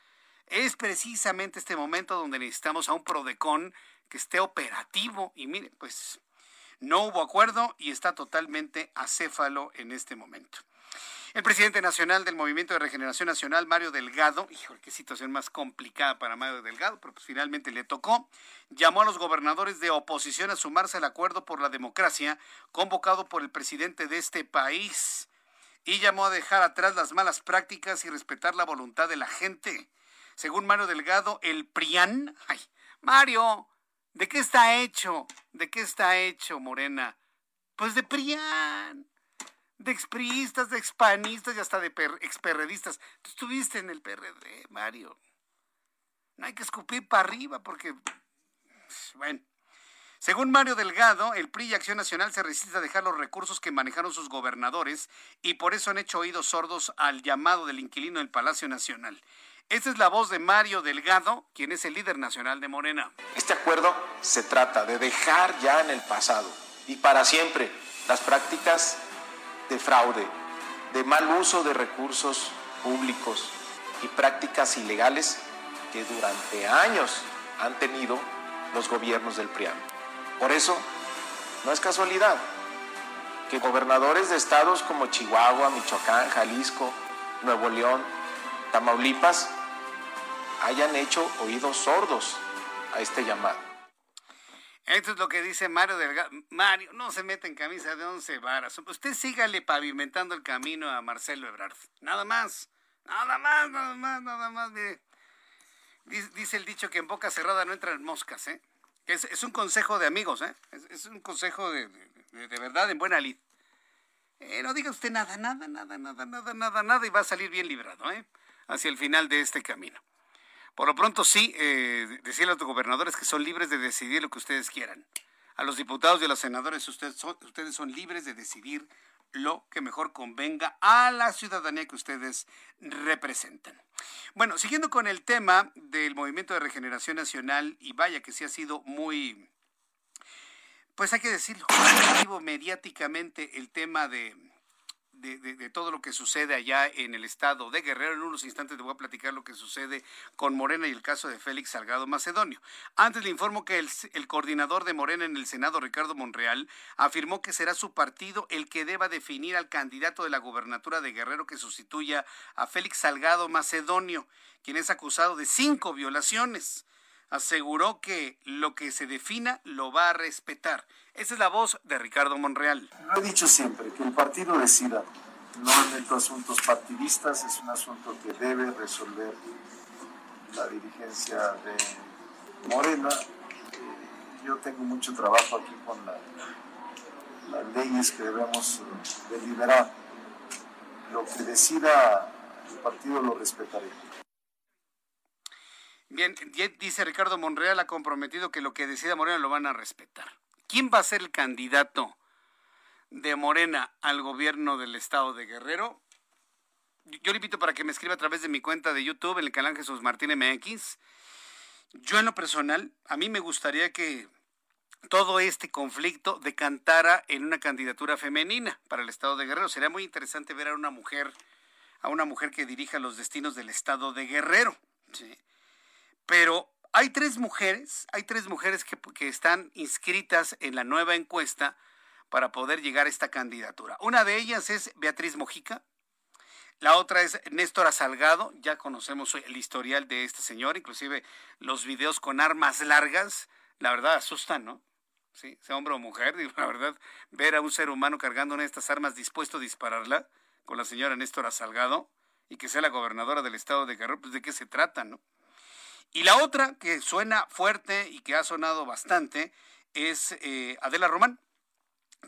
[SPEAKER 1] Es precisamente este momento donde necesitamos a un PRODECON que esté operativo. Y mire, pues no hubo acuerdo y está totalmente acéfalo en este momento. El presidente nacional del Movimiento de Regeneración Nacional, Mario Delgado, híjole, qué situación más complicada para Mario Delgado, pero pues finalmente le tocó, llamó a los gobernadores de oposición a sumarse al acuerdo por la democracia convocado por el presidente de este país y llamó a dejar atrás las malas prácticas y respetar la voluntad de la gente. Según Mario Delgado, el PRIAN, ay, Mario, ¿de qué está hecho? ¿De qué está hecho, Morena? Pues de PRIAN de expriistas, de expanistas y hasta de experredistas. Estuviste en el PRD, Mario. No hay que escupir para arriba porque, bueno. Según Mario Delgado, el PRI y Acción Nacional se resiste a dejar los recursos que manejaron sus gobernadores y por eso han hecho oídos sordos al llamado del inquilino del Palacio Nacional. Esta es la voz de Mario Delgado, quien es el líder nacional de Morena.
[SPEAKER 14] Este acuerdo se trata de dejar ya en el pasado y para siempre las prácticas de fraude, de mal uso de recursos públicos y prácticas ilegales que durante años han tenido los gobiernos del PRIAN. Por eso, no es casualidad que gobernadores de estados como Chihuahua, Michoacán, Jalisco, Nuevo León, Tamaulipas hayan hecho oídos sordos a este llamado.
[SPEAKER 1] Esto es lo que dice Mario Delgado. Mario, no se mete en camisa de once varas. Usted sígale pavimentando el camino a Marcelo Ebrard. Nada más. Nada más, nada más, nada más. Mire. Dice el dicho que en boca cerrada no entran moscas, ¿eh? Es, es un consejo de amigos, ¿eh? Es, un consejo de, de, verdad en buena lid. Eh, no diga usted nada, nada, nada, nada, nada, nada, nada y va a salir bien librado, ¿eh? Hacia el final de este camino. Por lo pronto sí, eh, decirle a los gobernadores que son libres de decidir lo que ustedes quieran. A los diputados y a los senadores ustedes son, ustedes son libres de decidir lo que mejor convenga a la ciudadanía que ustedes representan. Bueno, siguiendo con el tema del Movimiento de Regeneración Nacional, y vaya que sí ha sido muy, pues hay que decirlo, mediáticamente el tema de de, todo lo que sucede allá en el estado de Guerrero. En unos instantes te voy a platicar lo que sucede con Morena y el caso de Félix Salgado Macedonio. Antes le informo que el, el coordinador de Morena en el Senado, Ricardo Monreal, afirmó que será su partido el que deba definir al candidato de la gubernatura de Guerrero que sustituya a Félix Salgado Macedonio, quien es acusado de cinco violaciones aseguró que lo que se defina lo va a respetar. Esa es la voz de Ricardo Monreal.
[SPEAKER 15] Lo he dicho siempre, que el partido decida. No meto asuntos partidistas, es un asunto que debe resolver la dirigencia de Morena. Eh, yo tengo mucho trabajo aquí con las leyes que debemos deliberar. Lo que decida el partido lo respetaré.
[SPEAKER 1] Bien, dice Ricardo Monreal ha comprometido que lo que decida Morena lo van a respetar. ¿Quién va a ser el candidato de Morena al gobierno del estado de Guerrero? Yo le invito para que me escriba a través de mi cuenta de YouTube en el canal Jesús Martín MX. Yo en lo personal, a mí me gustaría que todo este conflicto decantara en una candidatura femenina para el estado de Guerrero. Sería muy interesante ver a una mujer, a una mujer que dirija los destinos del estado de Guerrero. ¿sí? Pero hay tres mujeres, hay tres mujeres que, están inscritas en la nueva encuesta para poder llegar a esta candidatura. Una de ellas es Beatriz Mojica, la otra es Néstora Salgado, ya conocemos el historial de este señor, inclusive los videos con armas largas, la verdad asustan, ¿no? Sí, sea hombre o mujer, la verdad, ver a un ser humano cargando una de estas armas dispuesto a dispararla con la señora Néstora Salgado y que sea la gobernadora del estado de Guerrero, pues de qué se trata, ¿no? Y la otra que suena fuerte y que ha sonado bastante es eh, Adela Román,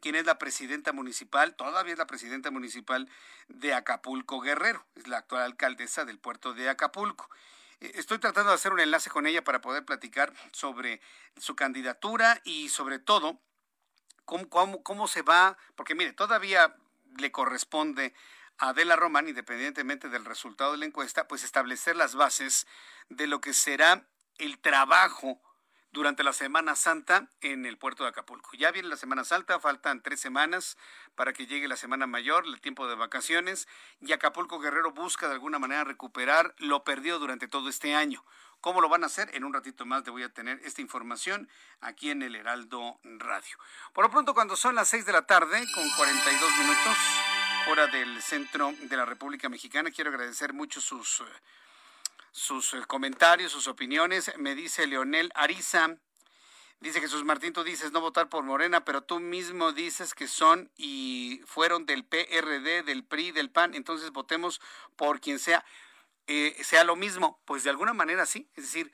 [SPEAKER 1] quien es la presidenta municipal, todavía es la presidenta municipal de Acapulco Guerrero, es la actual alcaldesa del puerto de Acapulco. Eh, estoy tratando de hacer un enlace con ella para poder platicar sobre su candidatura y sobre todo cómo, cómo, cómo se va, porque mire, todavía le corresponde Adela Román, independientemente del resultado de la encuesta, pues establecer las bases de lo que será el trabajo durante la Semana Santa en el puerto de Acapulco. Ya viene la Semana Santa, faltan tres semanas para que llegue la Semana Mayor, el tiempo de vacaciones, y Acapulco Guerrero busca de alguna manera recuperar lo perdido durante todo este año. ¿Cómo lo van a hacer? En un ratito más te voy a tener esta información aquí en el Heraldo Radio. Por lo pronto, cuando son las seis de la tarde, con 42 minutos, hora del centro de la República Mexicana. Quiero agradecer mucho sus, sus eh, comentarios, sus opiniones. Me dice Leonel Ariza. Dice Jesús Martín, tú dices no votar por Morena, pero tú mismo dices que son y fueron del PRD, del PRI, del PAN, entonces votemos por quien sea. Eh, sea lo mismo, pues de alguna manera sí. Es decir,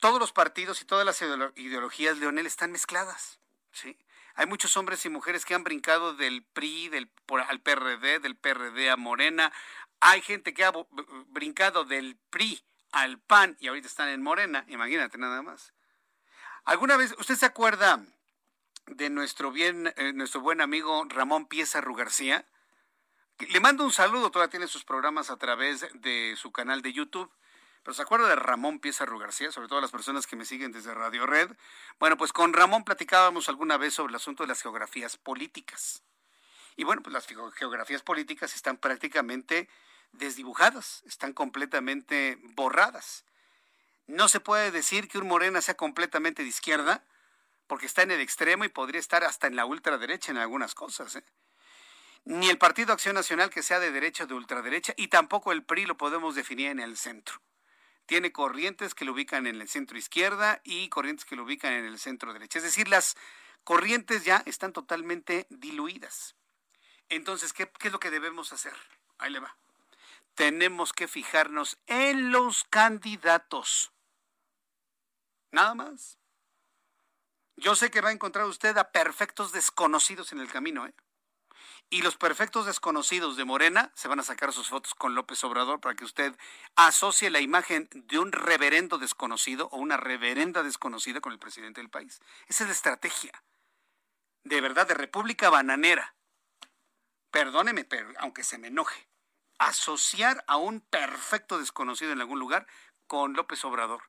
[SPEAKER 1] todos los partidos y todas las ideologías, Leonel, están mezcladas. ¿sí? Hay muchos hombres y mujeres que han brincado del PRI del, al PRD, del PRD a Morena. Hay gente que ha brincado del PRI al PAN y ahorita están en Morena. Imagínate nada más. ¿Alguna vez usted se acuerda de nuestro, bien, eh, nuestro buen amigo Ramón Pieza García? Le mando un saludo, todavía tiene sus programas a través de su canal de YouTube. Pero ¿se acuerda de Ramón Piezarro García? Sobre todo las personas que me siguen desde Radio Red. Bueno, pues con Ramón platicábamos alguna vez sobre el asunto de las geografías políticas. Y bueno, pues las geografías políticas están prácticamente desdibujadas, están completamente borradas. No se puede decir que un Morena sea completamente de izquierda, porque está en el extremo y podría estar hasta en la ultraderecha en algunas cosas. ¿eh? ni el Partido Acción Nacional que sea de derecha o de ultraderecha, y tampoco el PRI lo podemos definir en el centro. Tiene corrientes que lo ubican en el centro izquierda y corrientes que lo ubican en el centro derecha. Es decir, las corrientes ya están totalmente diluidas. Entonces, ¿qué, qué es lo que debemos hacer? Ahí le va. Tenemos que fijarnos en los candidatos. Nada más. Yo sé que va a encontrar usted a perfectos desconocidos en el camino, ¿eh? Y los perfectos desconocidos de Morena se van a sacar sus fotos con López Obrador para que usted asocie la imagen de un reverendo desconocido o una reverenda desconocida con el presidente del país. Esa es la estrategia. De verdad, de República Bananera. Perdóneme, pero aunque se me enoje. Asociar a un perfecto desconocido en algún lugar con López Obrador.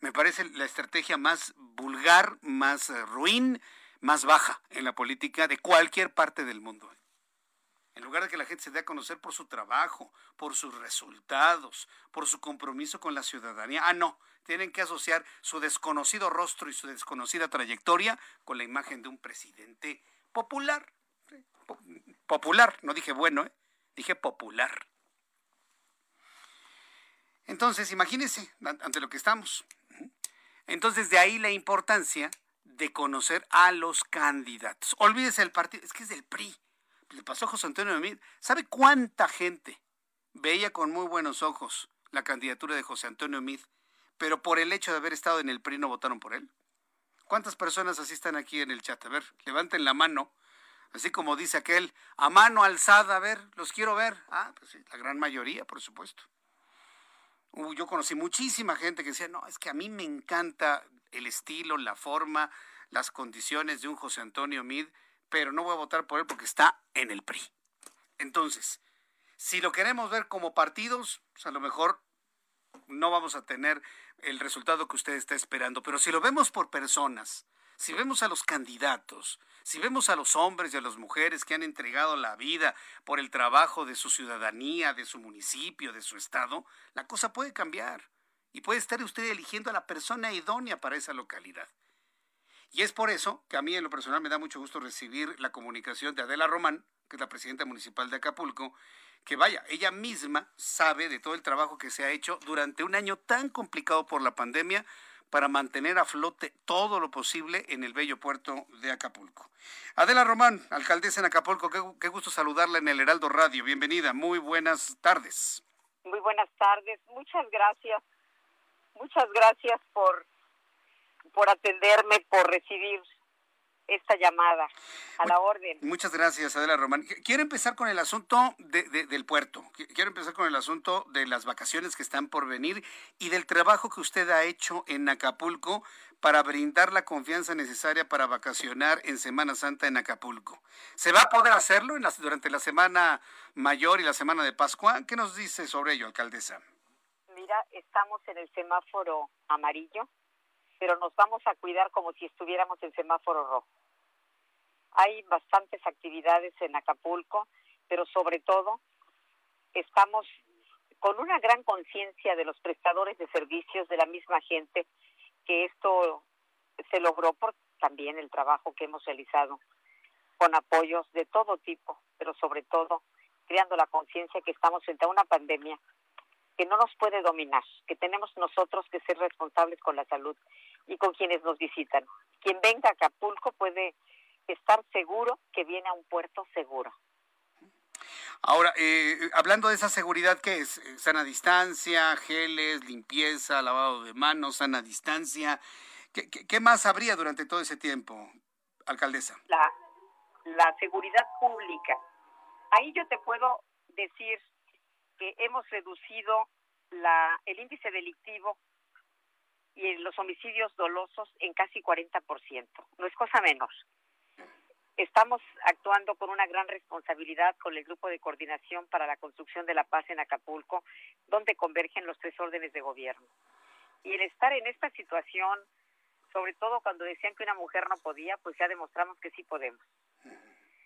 [SPEAKER 1] Me parece la estrategia más vulgar, más eh, ruin, más baja en la política de cualquier parte del mundo. En lugar de que la gente se dé a conocer por su trabajo, por sus resultados, por su compromiso con la ciudadanía. Ah, no, tienen que asociar su desconocido rostro y su desconocida trayectoria con la imagen de un presidente popular. Popular, no dije bueno, ¿eh? dije popular. Entonces, imagínense ante lo que estamos. Entonces, de ahí la importancia de conocer a los candidatos. Olvídese el partido, es que es del PRI. Le pasó a José Antonio Mid. ¿Sabe cuánta gente veía con muy buenos ojos la candidatura de José Antonio Mid, pero por el hecho de haber estado en el PRI no votaron por él? ¿Cuántas personas así están aquí en el chat? A ver, levanten la mano. Así como dice aquel, a mano alzada, a ver, los quiero ver. Ah, pues sí, la gran mayoría, por supuesto. yo conocí muchísima gente que decía, no, es que a mí me encanta el estilo, la forma, las condiciones de un José Antonio Mid, pero no voy a votar por él porque está en el PRI. Entonces, si lo queremos ver como partidos, pues a lo mejor no vamos a tener el resultado que usted está esperando, pero si lo vemos por personas, si vemos a los candidatos, si vemos a los hombres y a las mujeres que han entregado la vida por el trabajo de su ciudadanía, de su municipio, de su estado, la cosa puede cambiar y puede estar usted eligiendo a la persona idónea para esa localidad. Y es por eso que a mí en lo personal me da mucho gusto recibir la comunicación de Adela Román, que es la presidenta municipal de Acapulco, que vaya, ella misma sabe de todo el trabajo que se ha hecho durante un año tan complicado por la pandemia para mantener a flote todo lo posible en el bello puerto de Acapulco. Adela Román, alcaldesa en Acapulco, qué, qué gusto saludarla en el Heraldo Radio. Bienvenida, muy buenas tardes.
[SPEAKER 16] Muy buenas tardes, muchas gracias Muchas gracias por, por atenderme, por recibir esta llamada. A la orden.
[SPEAKER 1] Muchas gracias, Adela Román. Quiero empezar con el asunto del puerto. Quiero empezar con el asunto de las vacaciones que están por venir y del trabajo que usted ha hecho en Acapulco para brindar la confianza necesaria para vacacionar en Semana Santa en Acapulco. ¿Se va a poder hacerlo en durante la Semana Mayor y la Semana de Pascua? ¿Qué nos dice sobre ello, alcaldesa?
[SPEAKER 16] Estamos en el semáforo amarillo, pero nos vamos a cuidar como si estuviéramos en semáforo rojo. Hay bastantes actividades en Acapulco, pero sobre todo estamos con una gran conciencia de los prestadores de servicios, de la misma gente, que esto se logró por también el trabajo que hemos realizado con apoyos de todo tipo, pero sobre todo creando la conciencia que estamos frente a una pandemia que no nos puede dominar, que tenemos nosotros que ser responsables con la salud y con quienes nos visitan. Quien venga a Acapulco puede estar seguro que viene a un puerto seguro.
[SPEAKER 1] Ahora, eh, hablando de esa seguridad, ¿qué es? Sana distancia, geles, limpieza, lavado de manos, sana distancia. ¿Qué, qué, más habría durante todo ese tiempo, alcaldesa?
[SPEAKER 16] La, la seguridad pública. Ahí yo te puedo decir hemos reducido la, el índice delictivo y los homicidios dolosos en casi 40%. No es cosa menos. Estamos actuando con una gran responsabilidad con el Grupo de Coordinación para la Construcción de la Paz en Acapulco, donde convergen los tres órdenes de gobierno. Y el estar en esta situación, sobre todo cuando decían que una mujer no podía, pues ya demostramos que sí podemos.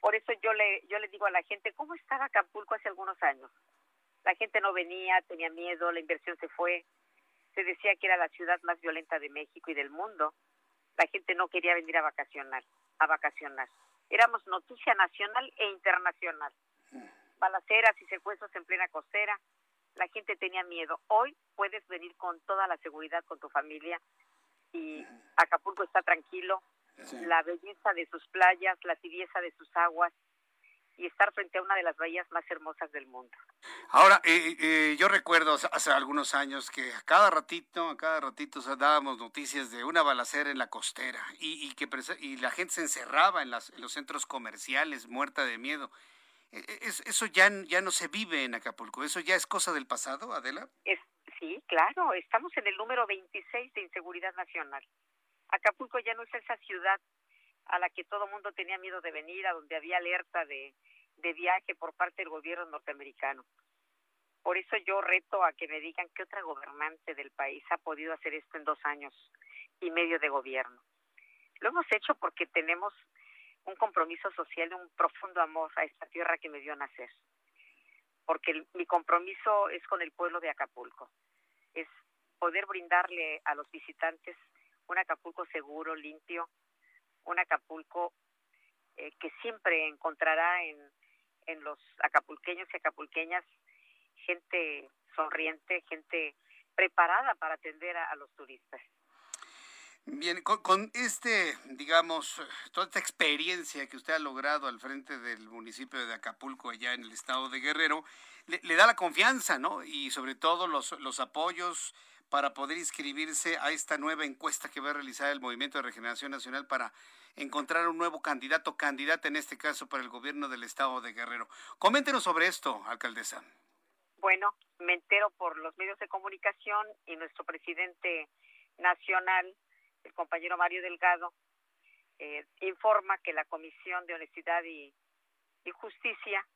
[SPEAKER 16] Por eso yo le, yo le digo a la gente, ¿cómo estaba Acapulco hace algunos años? La gente no venía, tenía miedo, la inversión se fue. Se decía que era la ciudad más violenta de México y del mundo. La gente no quería venir a vacacionar, a vacacionar. éramos noticia nacional e internacional. Balaceras y secuestros en plena costera, la gente tenía miedo. Hoy puedes venir con toda la seguridad con tu familia y Acapulco está tranquilo. La belleza de sus playas, la tibieza de sus aguas, y estar frente a una de las bahías más hermosas del mundo.
[SPEAKER 1] Ahora, eh, eh, yo recuerdo hace algunos años que a cada ratito, a cada ratito dábamos noticias de una balacera en la costera y, que y la gente se encerraba en, las, los centros comerciales muerta de miedo. E, e, eso ya, ya no se vive en Acapulco, eso ya es cosa del pasado, Adela.
[SPEAKER 16] Es, sí, claro, estamos en el número 26 de inseguridad nacional. Acapulco ya no es esa ciudad a la que todo mundo tenía miedo de venir, a donde había alerta de, de viaje por parte del gobierno norteamericano. Por eso yo reto a que me digan qué otra gobernante del país ha podido hacer esto en dos años y medio de gobierno. Lo hemos hecho porque tenemos un compromiso social y un profundo amor a esta tierra que me dio nacer. Porque mi compromiso es con el pueblo de Acapulco. Es poder brindarle a los visitantes un Acapulco seguro, limpio, un Acapulco eh, que siempre encontrará en, en los acapulqueños y acapulqueñas gente sonriente, gente preparada para atender a, los turistas.
[SPEAKER 1] Bien, con, este, digamos, toda esta experiencia que usted ha logrado al frente del municipio de Acapulco, allá en el estado de Guerrero, le, le da la confianza, ¿no? Y sobre todo los, los apoyos para poder inscribirse a esta nueva encuesta que va a realizar el Movimiento de Regeneración Nacional para encontrar un nuevo candidato, candidata en este caso para el gobierno del estado de Guerrero. Coméntenos sobre esto, alcaldesa.
[SPEAKER 16] Bueno, me entero por los medios de comunicación y nuestro presidente nacional, el compañero Mario Delgado, eh, informa que la Comisión de Honestidad y, Justicia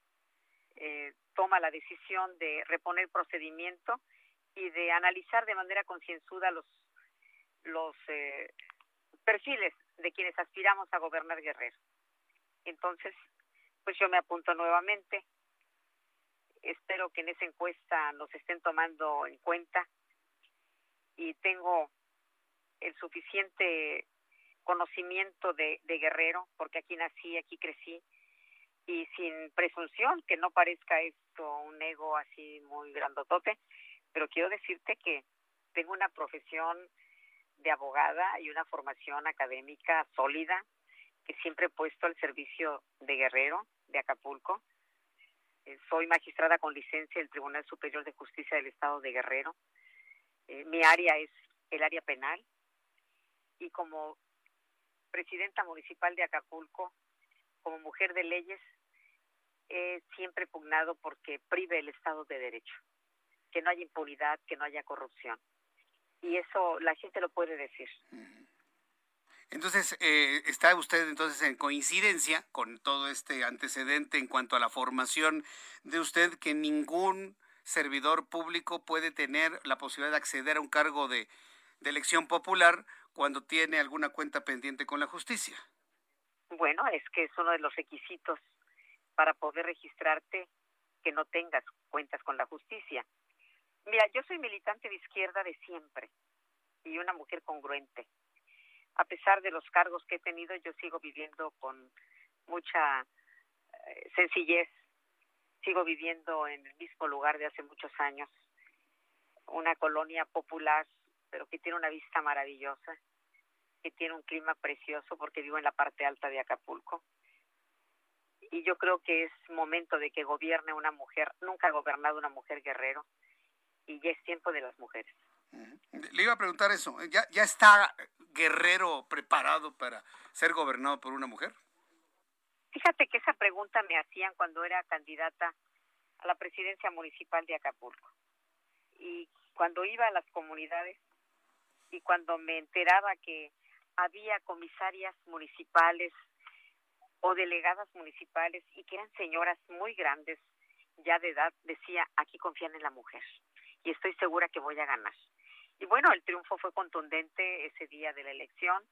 [SPEAKER 16] eh, toma la decisión de reponer procedimiento y de analizar de manera concienzuda los, los eh, perfiles de quienes aspiramos a gobernar Guerrero. Entonces, pues yo me apunto nuevamente. Espero que en esa encuesta nos estén tomando en cuenta y tengo el suficiente conocimiento de, de Guerrero, porque aquí nací, aquí crecí, y sin presunción, que no parezca esto un ego así muy grandotote, pero quiero decirte que tengo una profesión de abogada y una formación académica sólida que siempre he puesto al servicio de Guerrero, de Acapulco. Eh, soy magistrada con licencia del Tribunal Superior de Justicia del Estado de Guerrero. Eh, mi área es el área penal y como presidenta municipal de Acapulco, como mujer de leyes, he siempre pugnado porque prive el Estado de Derecho que no haya impunidad, que no haya corrupción. Y eso la gente lo puede decir.
[SPEAKER 1] Entonces, eh, ¿está usted entonces en coincidencia con todo este antecedente en cuanto a la formación de usted que ningún servidor público puede tener la posibilidad de acceder a un cargo de, de elección popular cuando tiene alguna cuenta pendiente con la justicia?
[SPEAKER 16] Bueno, es que es uno de los requisitos para poder registrarte que no tengas cuentas con la justicia. Mira, yo soy militante de izquierda de siempre y una mujer congruente. A pesar de los cargos que he tenido, yo sigo viviendo con mucha eh, sencillez. Sigo viviendo en el mismo lugar de hace muchos años, una colonia popular, pero que tiene una vista maravillosa, que tiene un clima precioso porque vivo en la parte alta de Acapulco. Y yo creo que es momento de que gobierne una mujer, nunca ha gobernado una mujer guerrero, y ya es tiempo de las mujeres.
[SPEAKER 1] Le iba a preguntar eso, ¿ya, ya está Guerrero preparado para ser gobernado por una mujer?
[SPEAKER 16] Fíjate que esa pregunta me hacían cuando era candidata a la presidencia municipal de Acapulco. Y cuando iba a las comunidades y cuando me enteraba que había comisarias municipales o delegadas municipales y que eran señoras muy grandes ya de edad, decía, aquí confían en la mujer y estoy segura que voy a ganar. Y bueno, el triunfo fue contundente ese día de la elección.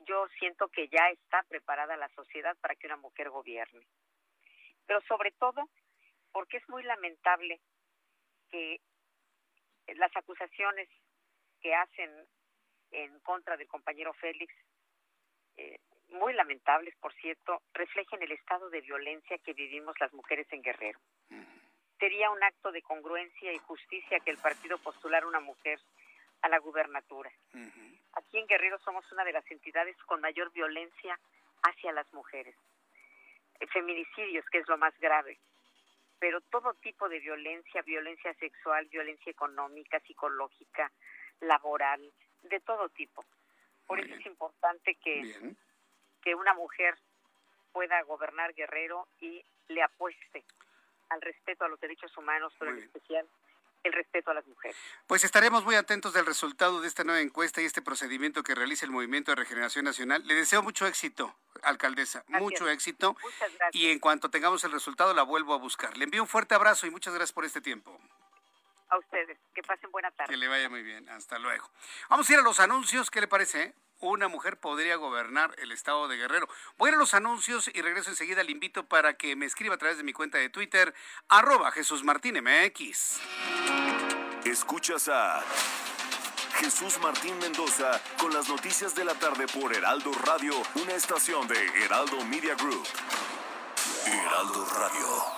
[SPEAKER 16] Yo siento que ya está preparada la sociedad para que una mujer gobierne. Pero sobre todo porque es muy lamentable que las acusaciones que hacen en contra del compañero Félix, eh, muy lamentables, por cierto, reflejen el estado de violencia que vivimos las mujeres en Guerrero. Sería un acto de congruencia y justicia que el partido postulara una mujer a la gubernatura. Aquí en Guerrero somos una de las entidades con mayor violencia hacia las mujeres. Eh, feminicidios, que es lo más grave, pero todo tipo de violencia, violencia sexual, violencia económica, psicológica, laboral, de todo tipo. Por eso es importante que, que una mujer pueda gobernar Guerrero y le apueste al respeto a los derechos humanos, pero en especial el respeto a las mujeres.
[SPEAKER 1] Pues estaremos muy atentos del resultado de esta nueva encuesta y este procedimiento que realiza el Movimiento de Regeneración Nacional. Le deseo mucho éxito, alcaldesa, mucho éxito.
[SPEAKER 16] Muchas gracias.
[SPEAKER 1] Y en cuanto tengamos el resultado, la vuelvo a buscar. Le envío un fuerte abrazo y muchas gracias por este tiempo.
[SPEAKER 16] A ustedes, que pasen buena tarde.
[SPEAKER 1] Que le vaya muy bien, hasta luego. Vamos a ir a los anuncios, ¿qué le parece? Una mujer podría gobernar el estado de Guerrero. Voy a los anuncios y regreso enseguida. Le invito para que me escriba a través de mi cuenta de Twitter, arroba Jesús Martín MX.
[SPEAKER 10] Escuchas a Jesús Martín Mendoza con las noticias de la tarde por Heraldo Radio, una estación de Heraldo Media Group. Heraldo Radio.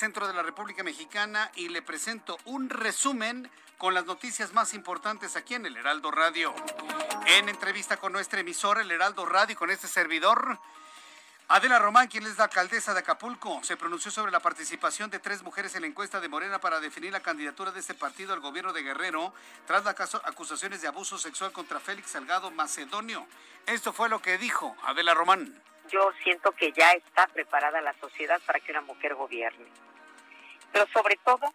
[SPEAKER 1] Centro de la República Mexicana, y le presento un resumen con las noticias más importantes aquí en el Heraldo Radio. En entrevista con nuestra emisora, el Heraldo Radio, con este servidor, Adela Román, quien es la alcaldesa de Acapulco, se pronunció sobre la participación de tres mujeres en la encuesta de Morena para definir la candidatura de este partido al gobierno de Guerrero tras las acusaciones de abuso sexual contra Félix Salgado Macedonio. Esto fue lo que dijo Adela Román
[SPEAKER 16] yo siento que ya está preparada la sociedad para que una mujer gobierne. Pero sobre todo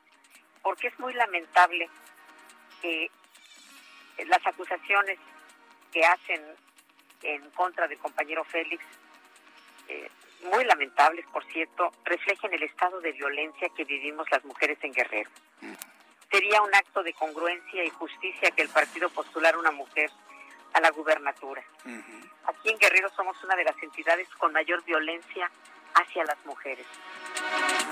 [SPEAKER 16] porque es muy lamentable que las acusaciones que hacen en contra del compañero Félix, eh, muy lamentables por cierto, reflejen el estado de violencia que vivimos las mujeres en Guerrero. Sería un acto de congruencia y justicia que el partido postulara una mujer a la gubernatura. Aquí en Guerrero somos una de las entidades con mayor violencia hacia las mujeres.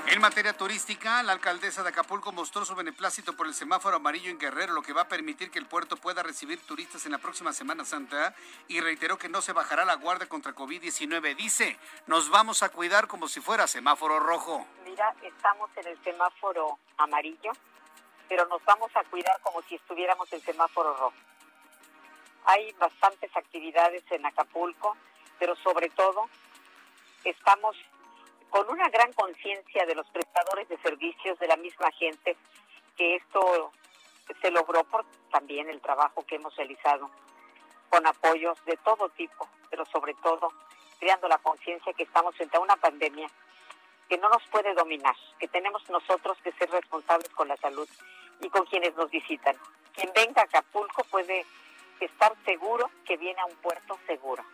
[SPEAKER 1] En materia turística, la alcaldesa de Acapulco mostró su beneplácito por el semáforo amarillo en Guerrero, lo que va a permitir que el puerto pueda recibir turistas en la próxima Semana Santa y reiteró que no se bajará la guardia contra COVID-19. Dice, nos vamos a cuidar como si fuera semáforo rojo.
[SPEAKER 16] Mira, estamos en el semáforo amarillo, pero nos vamos a cuidar como si estuviéramos en semáforo rojo. Hay bastantes actividades en Acapulco, pero sobre todo estamos con una gran conciencia de los prestadores de servicios, de la misma gente, que esto se logró por también el trabajo que hemos realizado con apoyos de todo tipo, pero sobre todo creando la conciencia que estamos frente a una pandemia que no nos puede dominar, que tenemos nosotros que ser responsables con la salud y con quienes nos visitan. Quien venga a Acapulco puede estar seguro que viene a un puerto seguro.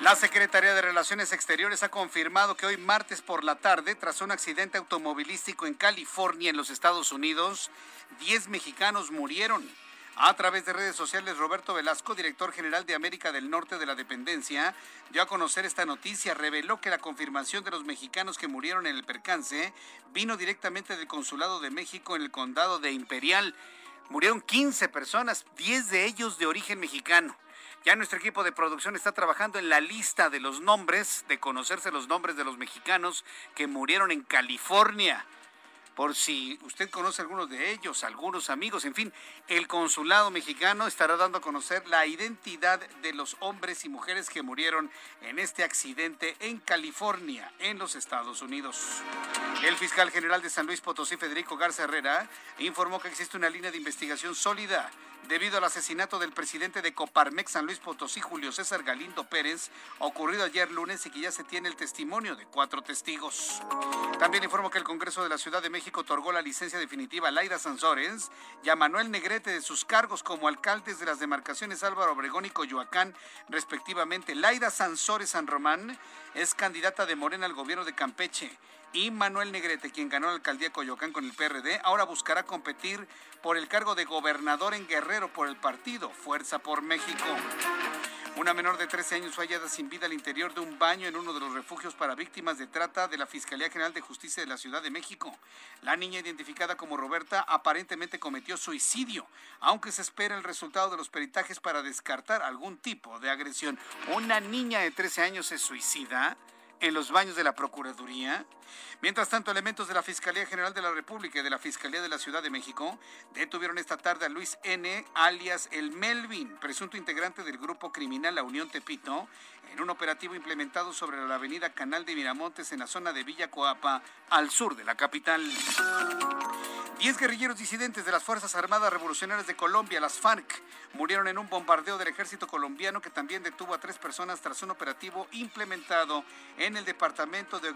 [SPEAKER 1] La Secretaría de Relaciones Exteriores ha confirmado que hoy martes por la tarde, tras un accidente automovilístico en California, en los Estados Unidos, 10 mexicanos murieron. A través de redes sociales, Roberto Velasco, director general de América del Norte de la Dependencia, dio a conocer esta noticia. Reveló que la confirmación de los mexicanos que murieron en el percance vino directamente del Consulado de México en el condado de Imperial. Murieron 15 personas, 10 de ellos de origen mexicano. Ya nuestro equipo de producción está trabajando en la lista de los nombres, de conocerse los nombres de los mexicanos que murieron en California. Por si usted conoce algunos de ellos, algunos amigos, en fin, el consulado mexicano estará dando a conocer la identidad de los hombres y mujeres que murieron en este accidente en California, en los Estados Unidos. El fiscal general de San Luis Potosí, Federico Garza Herrera, informó que existe una línea de investigación sólida debido al asesinato del presidente de Coparmex San Luis Potosí, Julio César Galindo Pérez, ocurrido ayer lunes y que ya se tiene el testimonio de cuatro testigos. También informó que el Congreso de la Ciudad de México otorgó la licencia definitiva a Laida Sansores y a Manuel Negrete de sus cargos como alcaldes de las demarcaciones Álvaro Obregón y Coyoacán, respectivamente. Laida Sansores San Román es candidata de Morena al gobierno de Campeche y Manuel Negrete, quien ganó la alcaldía Coyoacán con el PRD, ahora buscará competir por el cargo de gobernador en Guerrero por el partido Fuerza por México. Una menor de 13 años fue hallada sin vida al interior de un baño en uno de los refugios para víctimas de trata de la Fiscalía General de Justicia de la Ciudad de México. La niña identificada como Roberta aparentemente cometió suicidio, aunque se espera el resultado de los peritajes para descartar algún tipo de agresión. Una niña de 13 años se suicida en los baños de la Procuraduría. Mientras tanto, elementos de la Fiscalía General de la República y de la Fiscalía de la Ciudad de México detuvieron esta tarde a Luis N., alias el Melvin, presunto integrante del grupo criminal La Unión Tepito, en un operativo implementado sobre la avenida Canal de Miramontes en la zona de Villa Coapa, al sur de la capital. Diez guerrilleros disidentes de las Fuerzas Armadas Revolucionarias de Colombia, las FARC, murieron en un bombardeo del ejército colombiano que también detuvo a tres personas tras un operativo implementado en el departamento de,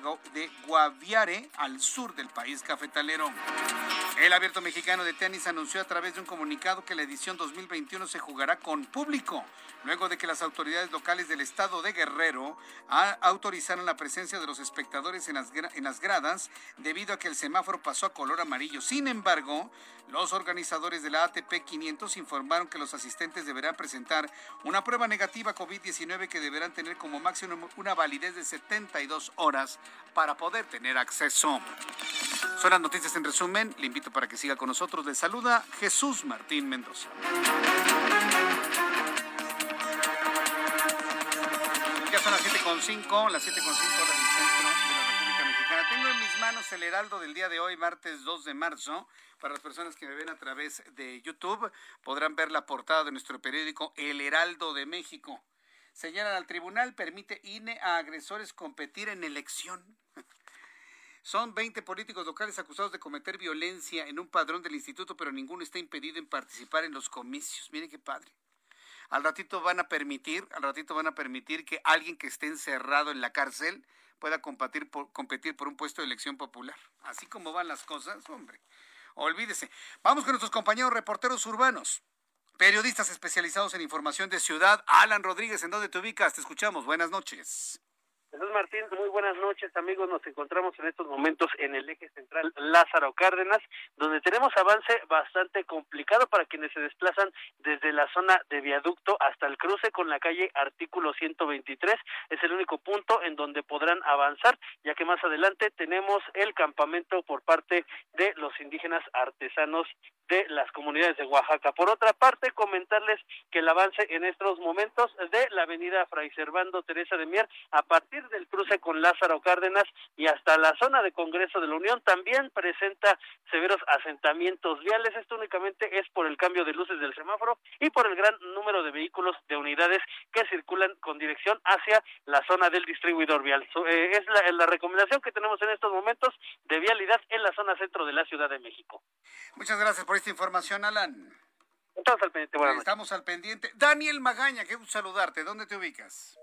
[SPEAKER 1] Guaviare, al sur del país cafetalero. El abierto mexicano de tenis anunció a través de un comunicado que la edición 2021 se jugará con público, luego de que las autoridades locales del estado de Guerrero autorizaron la presencia de los espectadores en las, en las gradas debido a que el semáforo pasó a color amarillo. Sin embargo, los organizadores de la ATP 500 informaron que los asistentes deberán presentar una prueba negativa COVID-19 que deberán tener como máximo una validez de 72 horas para poder tener acceso. Son las noticias en resumen. Le invito para que siga con nosotros. Le saluda Jesús Martín Mendoza. Ya son las 7.5, las 7.5 horas del centro de la República Mexicana. Tengo en mis manos el heraldo del día de hoy, martes 2 de marzo. Para las personas que me ven a través de YouTube, podrán ver la portada de nuestro periódico El Heraldo de México. Señalan al tribunal, permite INE a agresores competir en elección. Son 20 políticos locales acusados de cometer violencia en un padrón del instituto, pero ninguno está impedido en participar en los comicios. Miren qué padre. Al ratito van a permitir, al ratito van a permitir que alguien que esté encerrado en la cárcel pueda competir por, competir por un puesto de elección popular. Así como van las cosas, hombre. Olvídese. Vamos con nuestros compañeros reporteros urbanos. Periodistas especializados en información de ciudad. Alan Rodríguez, ¿en dónde te ubicas? Te escuchamos. Buenas noches.
[SPEAKER 6] Jesús Martín, muy buenas noches amigos. Nos encontramos en estos momentos en el eje central Lázaro Cárdenas, donde tenemos avance bastante complicado para quienes se desplazan desde la zona de viaducto hasta el cruce con la calle Artículo 123. Es el único punto en donde podrán avanzar, ya que más adelante tenemos el campamento por parte de los indígenas artesanos de las comunidades de Oaxaca. Por otra parte, comentarles que el avance en estos momentos de la avenida Fray Servando Teresa de Mier a partir del cruce con Lázaro Cárdenas y hasta la zona de Congreso de la Unión también presenta severos asentamientos viales. Esto únicamente es por el cambio de luces del semáforo y por el gran número de vehículos de unidades que circulan con dirección hacia la zona del distribuidor vial. Eh, es la, recomendación que tenemos en estos momentos de vialidad en la zona centro de la Ciudad de México.
[SPEAKER 1] Muchas gracias por esta información, Alan.
[SPEAKER 6] Estamos al pendiente.
[SPEAKER 1] Estamos al pendiente. Daniel Magaña, qué gusto saludarte. ¿Dónde te ubicas?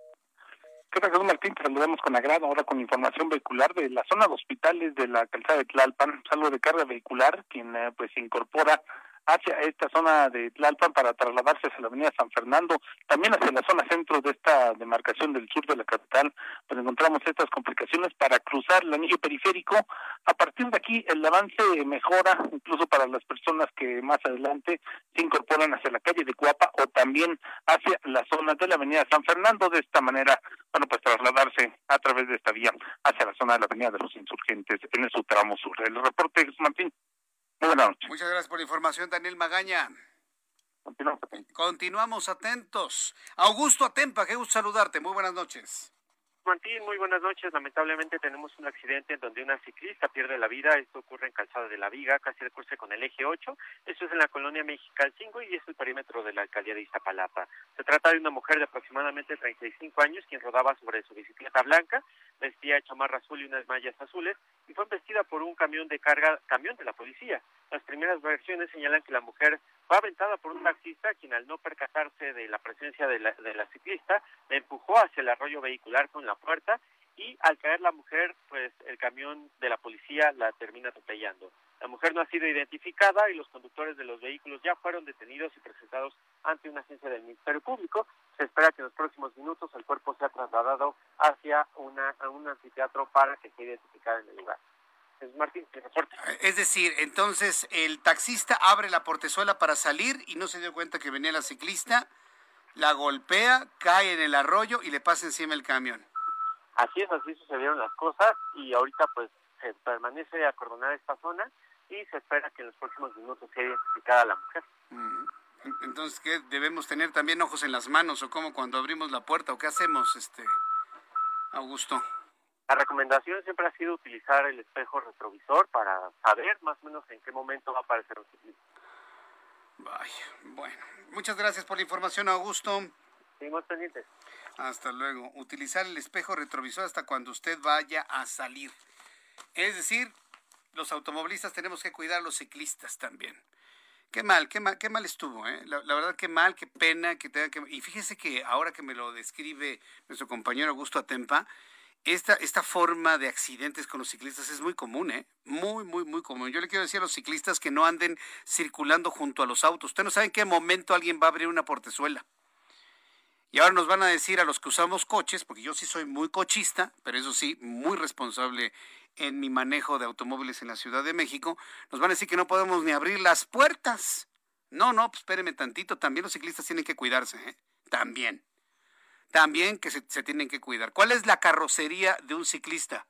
[SPEAKER 7] ¿Qué tal, Jesús Martín? Te saludamos con agrado ahora con información vehicular de la zona de hospitales de la calzada de Tlalpan, salvo de carga vehicular, quien eh, pues incorpora hacia esta zona de Tlalpan para trasladarse hacia la avenida San Fernando, también hacia la zona centro de esta demarcación del sur de la capital, pues encontramos estas complicaciones para cruzar el anillo periférico. A partir de aquí el avance mejora, incluso para las personas que más adelante se incorporan hacia la calle de Cuapa o también hacia la zona de la avenida San Fernando. De esta manera, bueno, pues trasladarse a través de esta vía hacia la zona de la avenida de los insurgentes en su tramo sur. El reporte, Jesús Martín.
[SPEAKER 1] Muchas gracias por la información, Daniel Magaña. Continuamos. atentos. Augusto Atempa, qué gusto saludarte. Muy buenas noches.
[SPEAKER 9] Martín, muy buenas noches. Lamentablemente tenemos un accidente en donde una ciclista pierde la vida. Esto ocurre en Calzada de la Viga, casi al cruce con el eje 8. Esto es en la colonia Mexical 5 y es el perímetro de la alcaldía de Iztapalapa. Se trata de una mujer de aproximadamente 35 años quien rodaba sobre su bicicleta blanca, vestía chamarra azul y unas mallas azules y fue embestida por un camión de carga, camión de la policía. Las primeras versiones señalan que la mujer fue aventada por un taxista quien al no percatarse de la presencia de la, de la ciclista la empujó hacia el arroyo vehicular con la puerta y al caer la mujer, pues el camión de la policía la termina atropellando. La mujer no ha sido identificada y los conductores de los vehículos ya fueron detenidos y presentados ante una agencia del Ministerio Público. Se espera que en los próximos minutos el cuerpo sea trasladado hacia una, a un anfiteatro para que sea identificado en el lugar. Es Martín,
[SPEAKER 1] Es decir, entonces el taxista abre la portezuela para salir y no se dio cuenta que venía la ciclista, la golpea, cae en el arroyo y le pasa encima el camión.
[SPEAKER 9] Así es, así sucedieron las cosas y ahorita pues se permanece acordonada esta zona y se espera que en los próximos minutos sea identificada la mujer.
[SPEAKER 1] Entonces, ¿qué debemos tener también ojos en las manos o como cuando abrimos la puerta o qué hacemos, este Augusto?
[SPEAKER 9] La recomendación siempre ha sido utilizar el espejo retrovisor para saber más o menos en qué momento va a aparecer un ciclista.
[SPEAKER 1] Vaya, bueno, muchas gracias por la información, Augusto.
[SPEAKER 9] Seguimos pendientes.
[SPEAKER 1] Hasta luego. Utilizar el espejo retrovisor hasta cuando usted vaya a salir. Es decir, los automovilistas tenemos que cuidar a los ciclistas también. Qué mal, qué mal, qué mal estuvo, ¿eh? La, verdad, qué mal, qué pena que tenga que... Y fíjese que ahora que me lo describe nuestro compañero Augusto Atempa, esta, esta forma de accidentes con los ciclistas es muy común, ¿eh? Muy, muy, muy común. Yo le quiero decir a los ciclistas que no anden circulando junto a los autos. Usted no sabe en qué momento alguien va a abrir una portezuela. Y ahora nos van a decir a los que usamos coches, porque yo sí soy muy cochista, pero eso sí, muy responsable en mi manejo de automóviles en la Ciudad de México, nos van a decir que no podemos ni abrir las puertas. No, no, pues espéreme tantito, también los ciclistas tienen que cuidarse, ¿eh? También. También que se, se tienen que cuidar. ¿Cuál es la carrocería de un ciclista?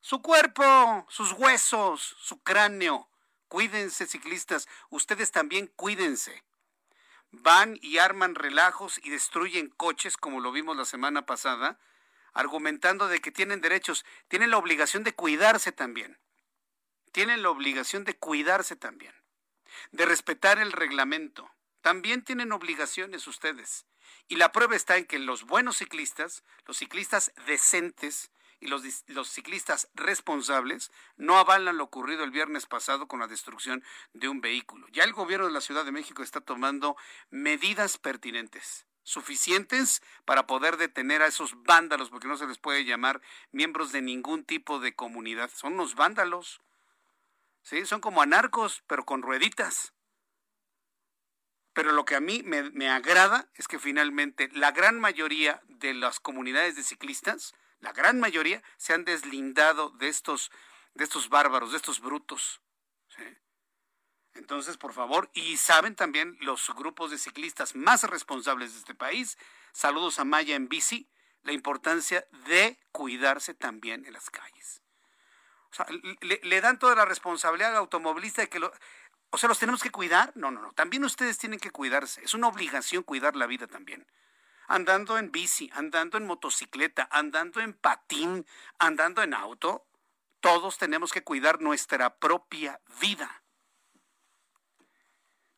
[SPEAKER 1] Su cuerpo, sus huesos, su cráneo. Cuídense, ciclistas. Ustedes también cuídense van y arman relajos y destruyen coches, como lo vimos la semana pasada, argumentando de que tienen derechos, tienen la obligación de cuidarse también. Tienen la obligación de cuidarse también, de respetar el reglamento. También tienen obligaciones ustedes. Y la prueba está en que los buenos ciclistas, los ciclistas decentes, y los, los, ciclistas responsables no avalan lo ocurrido el viernes pasado con la destrucción de un vehículo. Ya el gobierno de la Ciudad de México está tomando medidas pertinentes suficientes para poder detener a esos vándalos, porque no se les puede llamar miembros de ningún tipo de comunidad. Son unos vándalos. ¿Sí? Son como anarcos, pero con rueditas. Pero lo que a mí me, agrada es que finalmente la gran mayoría de las comunidades de ciclistas la gran mayoría se han deslindado de estos, de estos bárbaros, de estos brutos. Entonces, por favor, y saben también los grupos de ciclistas más responsables de este país, saludos a Maya en bici, la importancia de cuidarse también en las calles. O sea, le, dan toda la responsabilidad al automovilista de que lo... O sea, ¿los tenemos que cuidar? No, no, no. También ustedes tienen que cuidarse. Es una obligación cuidar la vida también andando en bici, andando en motocicleta, andando en patín, andando en auto, todos tenemos que cuidar nuestra propia vida.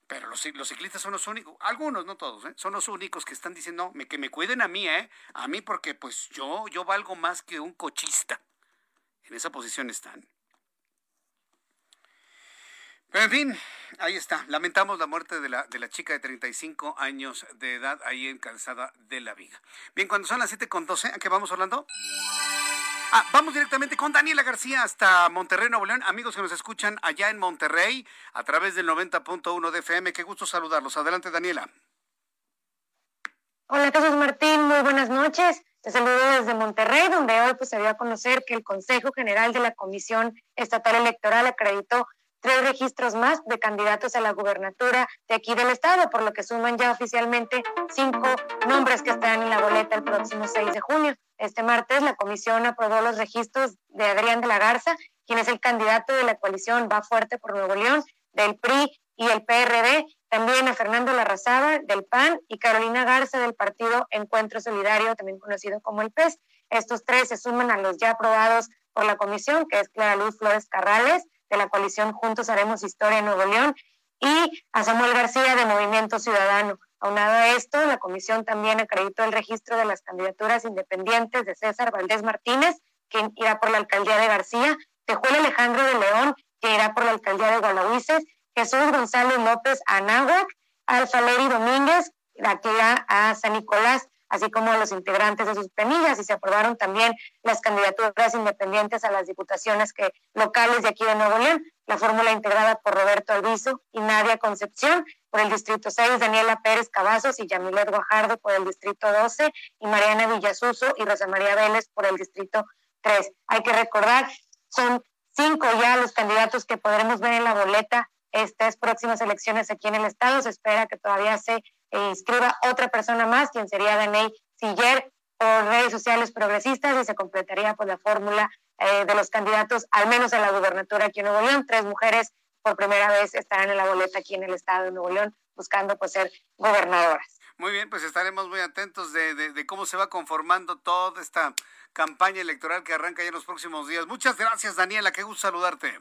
[SPEAKER 1] Pero los, ciclistas son los únicos, algunos, no todos, ¿eh? son los únicos que están diciendo que me cuiden a mí, ¿eh? A mí porque pues yo, yo valgo más que un cochista. En esa posición están. En fin, ahí está. Lamentamos la muerte de la, de la chica de 35 años de edad ahí en de la Viga. Bien, cuando son las 7 con 12, ¿a qué vamos hablando? Ah, vamos directamente con Daniela García hasta Monterrey, Nuevo León. Amigos que nos escuchan allá en Monterrey a través del 90.1 de FM. Qué gusto saludarlos. Adelante, Daniela.
[SPEAKER 17] Hola, Jesús Martín. Muy buenas noches. Te saludo desde Monterrey, donde hoy pues, se dio a conocer que el Consejo General de la Comisión Estatal Electoral acreditó tres registros más de candidatos a la gubernatura de aquí del estado, por lo que suman ya oficialmente cinco nombres que están en la boleta el próximo 6 de junio. Este martes la comisión aprobó los registros de Adrián de la Garza, quien es el candidato de la coalición Va Fuerte por Nuevo León, del PRI y el PRD, también a Fernando Larrazaba del PAN y Carolina Garza del partido Encuentro Solidario, también conocido como el PES. Estos tres se suman a los ya aprobados por la comisión, que es Clara Luz Flores Carrales, de la coalición Juntos Haremos Historia en Nuevo León, y a Samuel García de Movimiento Ciudadano. Aunado a esto, la comisión también acreditó el registro de las candidaturas independientes de César Valdés Martínez, quien irá por la alcaldía de García, Tejuel Alejandro de León, que irá por la alcaldía de Gualahuises, Jesús González López Anáhuac, Alfa Leri Domínguez, que irá a San Nicolás, así como a los integrantes de sus penillas, y se aprobaron también las candidaturas independientes a las diputaciones que, locales de aquí de Nuevo León, la fórmula integrada por Roberto Alviso y Nadia Concepción por el Distrito 6, Daniela Pérez Cavazos y Yamilet Guajardo por el Distrito 12, y Mariana Villasuso y Rosa María Vélez por el Distrito 3. Hay que recordar, son cinco ya los candidatos que podremos ver en la boleta estas próximas elecciones aquí en el Estado. Se espera que todavía se inscriba otra persona más, quien sería Daney Siller, por redes sociales progresistas y se completaría por la fórmula eh, de los candidatos, al menos en la gubernatura aquí en Nuevo León. Tres mujeres por primera vez estarán en la boleta aquí en el estado de Nuevo León buscando pues ser gobernadoras.
[SPEAKER 1] Muy bien, pues estaremos muy atentos de, de, cómo se va conformando toda esta campaña electoral que arranca ya en los próximos días. Muchas gracias, Daniela, qué gusto saludarte.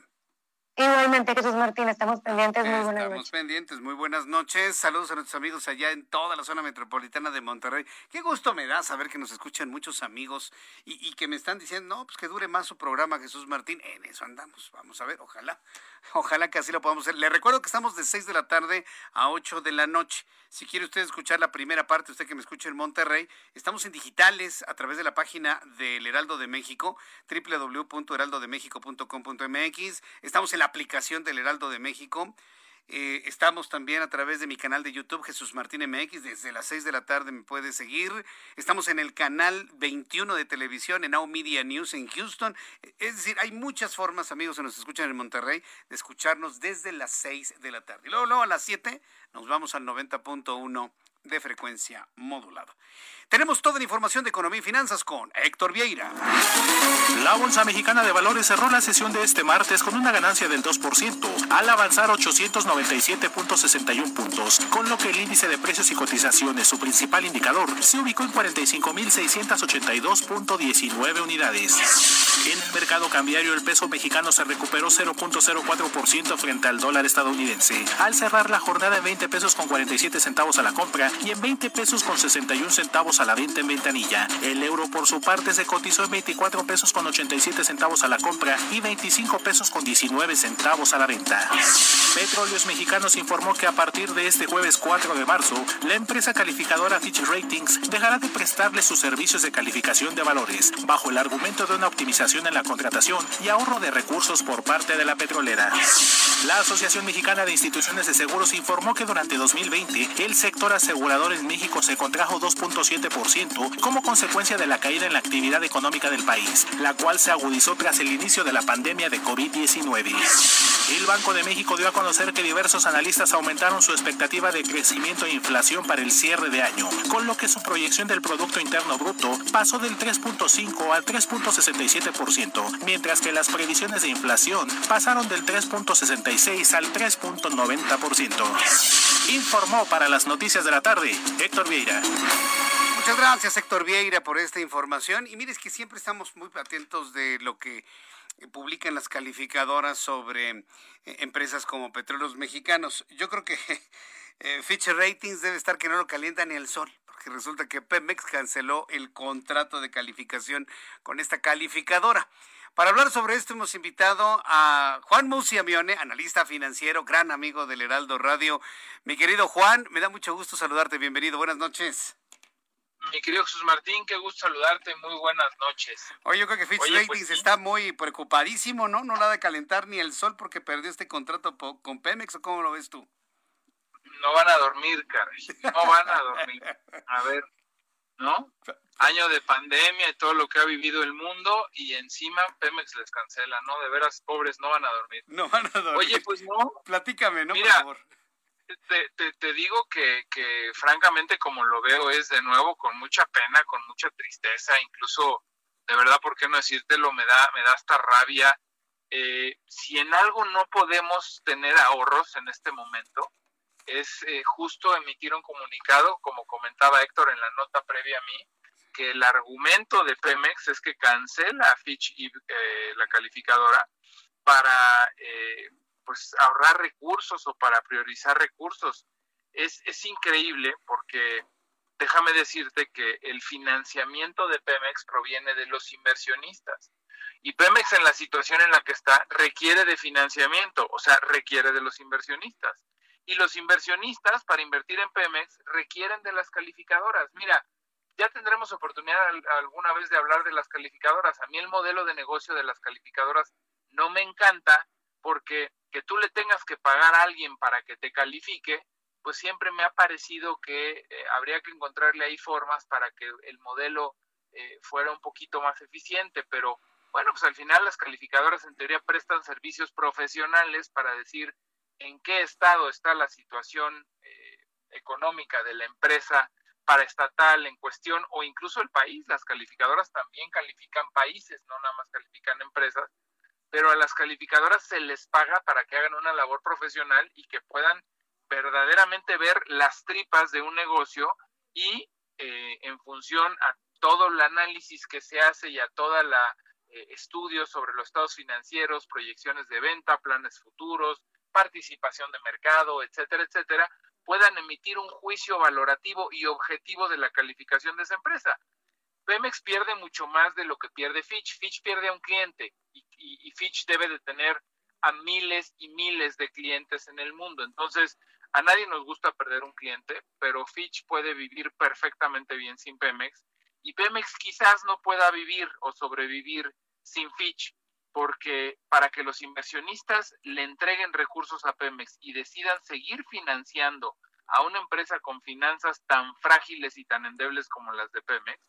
[SPEAKER 17] Igualmente, Jesús Martín, estamos pendientes. Muy buenas
[SPEAKER 1] noches. Estamos pendientes, muy buenas noches. Saludos a nuestros amigos allá en toda la zona metropolitana de Monterrey. Qué gusto me da saber que nos escuchan muchos amigos y, que me están diciendo, no, pues que dure más su programa, Jesús Martín. En eso andamos. Vamos a ver, ojalá, ojalá que así lo podamos hacer. Le recuerdo que estamos de 6 de la tarde a 8 de la noche. Si quiere usted escuchar la primera parte, usted que me escucha en Monterrey, estamos en digitales a través de la página del Heraldo de México, www.heraldodemexico.com.mx. Estamos en aplicación del Heraldo de México. Eh, estamos también a través de mi canal de YouTube, Jesús Martín MX. Desde las 6 de la tarde me puede seguir. Estamos en el canal 21 de televisión, en Now Media News en Houston. Es decir, hay muchas formas, amigos que nos escuchan en Monterrey, de escucharnos desde las 6 de la tarde. Y luego, luego a las 7 nos vamos al 90.1 de frecuencia modulada. Tenemos toda la información de economía y finanzas con Héctor Vieira.
[SPEAKER 10] La Bolsa Mexicana de Valores cerró la sesión de este martes con una ganancia del 2%, al avanzar 897.61 puntos, con lo que el índice de precios y cotizaciones, su principal indicador, se ubicó en 45.682.19 unidades. En el mercado cambiario, el peso mexicano se recuperó 0.04% frente al dólar estadounidense, al cerrar la jornada en 20 pesos con 47 centavos a la compra y en 20 pesos con 61 centavos a la venta en ventanilla. El euro por su parte se cotizó en 24 pesos con 87 centavos a la compra y 25 pesos con 19 centavos a la venta. Petróleos Mexicanos informó que a partir de este jueves 4 de marzo, la empresa calificadora Fitch Ratings dejará de prestarle sus servicios de calificación de valores, bajo el argumento de una optimización en la contratación y ahorro de recursos por parte de la petrolera. La Asociación Mexicana de Instituciones de Seguros informó que durante 2020 el sector asegurador en México se contrajo 2.7 como consecuencia de la caída en la actividad económica del país, la cual se agudizó tras el inicio de la pandemia de COVID-19. El Banco de México dio a conocer que diversos analistas aumentaron su expectativa de crecimiento e inflación para el cierre de año, con lo que su proyección del Producto Interno Bruto pasó del 3.5 al 3.67%, mientras que las previsiones de inflación pasaron del 3.66 al 3.90%. Informó para las noticias de la tarde Héctor Vieira.
[SPEAKER 1] Muchas gracias, Héctor Vieira, por esta información. Y mires que siempre estamos muy atentos de lo que publican las calificadoras sobre eh, empresas como Petróleos Mexicanos. Yo creo que eh, Fitch Ratings debe estar que no lo calienta ni el sol, porque resulta que Pemex canceló el contrato de calificación con esta calificadora. Para hablar sobre esto hemos invitado a Juan Musiamione, analista financiero, gran amigo del Heraldo Radio. Mi querido Juan, me da mucho gusto saludarte. Bienvenido. Buenas noches.
[SPEAKER 18] Mi querido Jesús Martín, qué gusto saludarte, muy buenas noches.
[SPEAKER 1] Oye, yo creo que Fitch pues Ratings está muy preocupadísimo, ¿no? No la de calentar ni el sol porque perdió este contrato con Pemex, ¿o cómo lo ves tú?
[SPEAKER 18] No van a dormir, caray, no van a dormir. A ver, ¿no? Año de pandemia y todo lo que ha vivido el mundo y encima Pemex les cancela, ¿no? De veras, pobres, no van a dormir.
[SPEAKER 1] No van a dormir.
[SPEAKER 18] Oye, pues no.
[SPEAKER 1] Platícame, ¿no? Por favor
[SPEAKER 18] te, te, digo que, que, francamente, como lo veo, es de nuevo con mucha pena, con mucha tristeza, incluso, de verdad, ¿por qué no decírtelo? Me da, me da hasta rabia. Eh, si en algo no podemos tener ahorros en este momento, es eh, justo emitir un comunicado, como comentaba Héctor en la nota previa a mí, que el argumento de Pemex es que cancela Fitch y eh, la calificadora para eh, pues ahorrar recursos o para priorizar recursos. Es, es increíble porque déjame decirte que el financiamiento de Pemex proviene de los inversionistas. Y Pemex en la situación en la que está requiere de financiamiento, o sea, requiere de los inversionistas. Y los inversionistas para invertir en Pemex requieren de las calificadoras. Mira, ya tendremos oportunidad alguna vez de hablar de las calificadoras. A mí el modelo de negocio de las calificadoras no me encanta porque que tú le tengas que pagar a alguien para que te califique, pues siempre me ha parecido que eh, habría que encontrarle ahí formas para que el modelo eh, fuera un poquito más eficiente, pero bueno, pues al final las calificadoras en teoría prestan servicios profesionales para decir en qué estado está la situación eh, económica de la empresa paraestatal en cuestión o incluso el país. Las calificadoras también califican países, no nada más califican empresas, pero a las calificadoras se les paga para que hagan una labor profesional y que puedan verdaderamente ver las tripas de un negocio y eh, en función a todo el análisis que se hace y a toda la eh, estudios sobre los estados financieros, proyecciones de venta, planes futuros, participación de mercado, etcétera, etcétera, puedan emitir un juicio valorativo y objetivo de la calificación de esa empresa. Pemex pierde mucho más de lo que pierde Fitch. Fitch pierde a un cliente y, Fitch debe de tener a miles y miles de clientes en el mundo. Entonces, a nadie nos gusta perder un cliente, pero Fitch puede vivir perfectamente bien sin Pemex y Pemex quizás no pueda vivir o sobrevivir sin Fitch porque para que los inversionistas le entreguen recursos a Pemex y decidan seguir financiando a una empresa con finanzas tan frágiles y tan endebles como las de Pemex,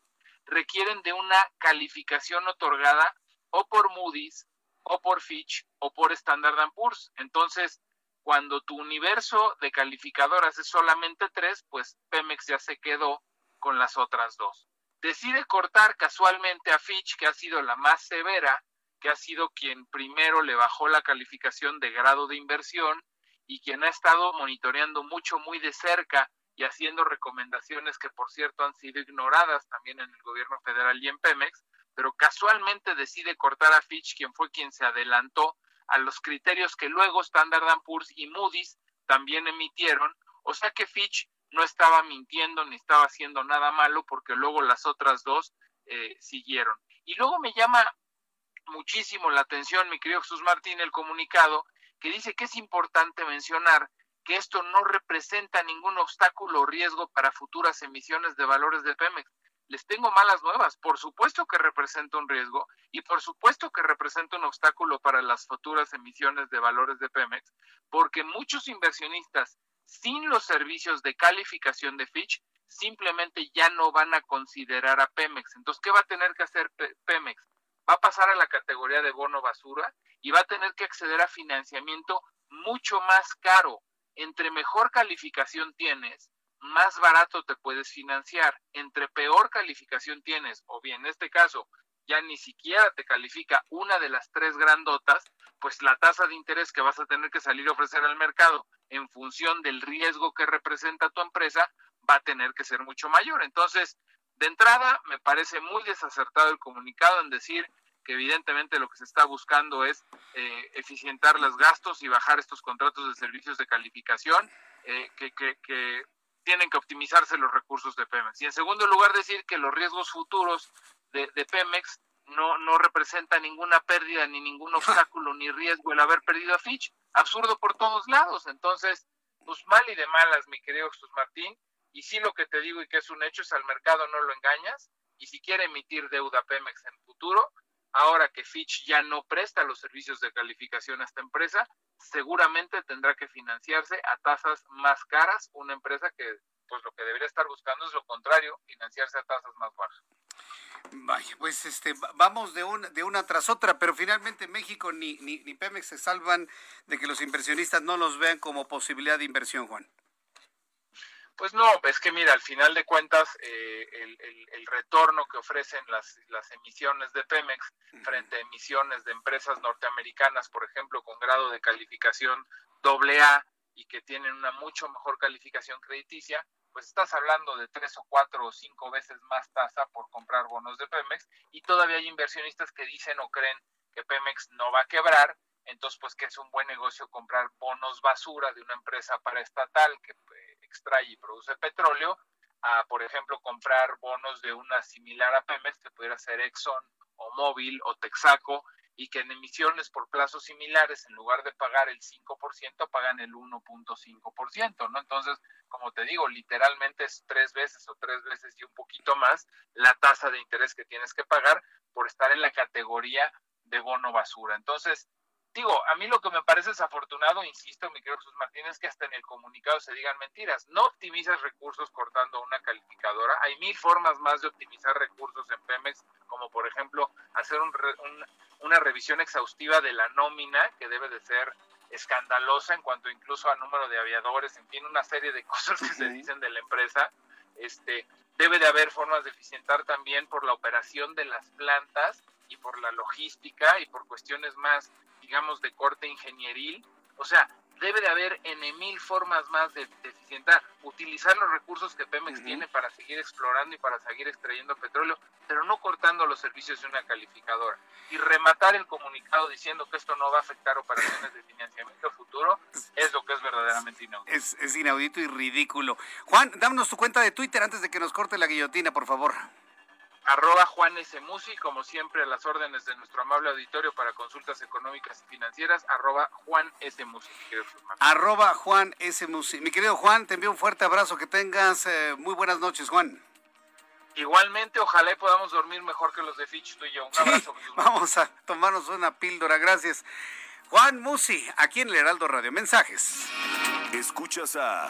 [SPEAKER 18] requieren de una calificación otorgada o por Moody's, o por Fitch, o por Standard Poor's. Entonces, cuando tu universo de calificadoras es solamente tres, pues Pemex ya se quedó con las otras dos. Decide cortar casualmente a Fitch, que ha sido la más severa, que ha sido quien primero le bajó la calificación de grado de inversión y quien ha estado monitoreando mucho, muy de cerca y haciendo recomendaciones que, por cierto, han sido ignoradas también en el gobierno federal y en Pemex, pero casualmente decide cortar a Fitch, quien fue quien se adelantó a los criterios que luego Standard Poor's y Moody's también emitieron, o sea que Fitch no estaba mintiendo ni estaba haciendo nada malo porque luego las otras dos eh, siguieron. Y luego me llama muchísimo la atención, mi querido Jesús Martín, el comunicado que dice que es importante mencionar que esto no representa ningún obstáculo o riesgo para futuras emisiones de valores de Pemex. Les tengo malas nuevas. Por supuesto que representa un riesgo y por supuesto que representa un obstáculo para las futuras emisiones de valores de Pemex, porque muchos inversionistas sin los servicios de calificación de Fitch simplemente ya no van a considerar a Pemex. Entonces, ¿qué va a tener que hacer Pemex? Va a pasar a la categoría de bono basura y va a tener que acceder a financiamiento mucho más caro. Entre mejor calificación tienes, más barato te puedes financiar. Entre peor calificación tienes, o bien en este caso, ya ni siquiera te califica una de las tres grandotas, pues la tasa de interés que vas a tener que salir a ofrecer al mercado en función del riesgo que representa tu empresa va a tener que ser mucho mayor. Entonces, de entrada, me parece muy desacertado el comunicado en decir que evidentemente lo que se está buscando es eh, eficientar los gastos y bajar estos contratos de servicios de calificación eh, que, que tienen que optimizarse los recursos de Pemex. Y en segundo lugar, decir que los riesgos futuros de, Pemex no, no representa ninguna pérdida, ni ningún obstáculo, ni riesgo el haber perdido a Fitch. Absurdo por todos lados. Entonces, pues mal y de malas, mi querido Jesús Martín. Y sí lo que te digo y que es un hecho es al mercado no lo engañas. Y si quiere emitir deuda Pemex en futuro, ahora que Fitch ya no presta los servicios de calificación a esta empresa, seguramente tendrá que financiarse a tasas más caras, una empresa que pues lo que debería estar buscando es lo contrario, financiarse a tasas más bajas.
[SPEAKER 1] Vaya, pues este, vamos de una, de una tras otra, pero finalmente México ni, ni, ni Pemex se salvan de que los inversionistas no los vean como posibilidad de inversión, Juan.
[SPEAKER 18] Pues no, es que mira, al final de cuentas, eh, el, el, retorno que ofrecen las, las emisiones de Pemex frente a emisiones de empresas norteamericanas, por ejemplo, con grado de calificación AA y que tienen una mucho mejor calificación crediticia, pues estás hablando de tres o cuatro o cinco veces más tasa por comprar bonos de Pemex y todavía hay inversionistas que dicen o creen que Pemex no va a quebrar, entonces pues que es un buen negocio comprar bonos basura de una empresa paraestatal que eh, extrae y produce petróleo, a por ejemplo comprar bonos de una similar a Pemex que pudiera ser Exxon o Móvil o Texaco y que en emisiones por plazos similares, en lugar de pagar el 5%, pagan el 1.5%, ¿no? Entonces, como te digo, literalmente es tres veces o tres veces y un poquito más la tasa de interés que tienes que pagar por estar en la categoría de bono basura. Entonces, digo, a mí lo que me parece desafortunado, insisto, mi querido Jesús Martínez, es que hasta en el comunicado se digan mentiras. No optimizas recursos cortando una calificadora. Hay mil formas más de optimizar recursos en Pemex, como por ejemplo hacer un, una revisión exhaustiva de la nómina, que debe de ser escandalosa en cuanto incluso a número de aviadores, en fin, una serie de cosas que se dicen de la empresa. Este, debe de haber formas de eficientar también por la operación de las plantas y por la logística y por cuestiones más digamos, de corte ingenieril. O sea, debe de haber en mil formas más de, eficientar, utilizar los recursos que Pemex tiene para seguir explorando y para seguir extrayendo petróleo, pero no cortando los servicios de una calificadora. Y rematar el comunicado diciendo que esto no va a afectar operaciones de financiamiento futuro es lo que es verdaderamente inaudito.
[SPEAKER 1] Es, es inaudito y ridículo. Juan, dámonos tu cuenta de Twitter antes de que nos corte la guillotina, por favor
[SPEAKER 18] arroba Juan S. Musi, como siempre a las órdenes de nuestro amable auditorio para consultas económicas y financieras, arroba Juan S. Musi.
[SPEAKER 1] Arroba Juan S. Musi. Mi querido Juan, te envío un fuerte abrazo, que tengas eh, muy buenas noches, Juan.
[SPEAKER 18] Igualmente, ojalá y podamos dormir mejor que los de Fitch, tú y yo. Un abrazo.
[SPEAKER 1] vamos a tomarnos una píldora, gracias. Juan Musi, aquí en el Heraldo Radio. Mensajes.
[SPEAKER 10] Escuchas a...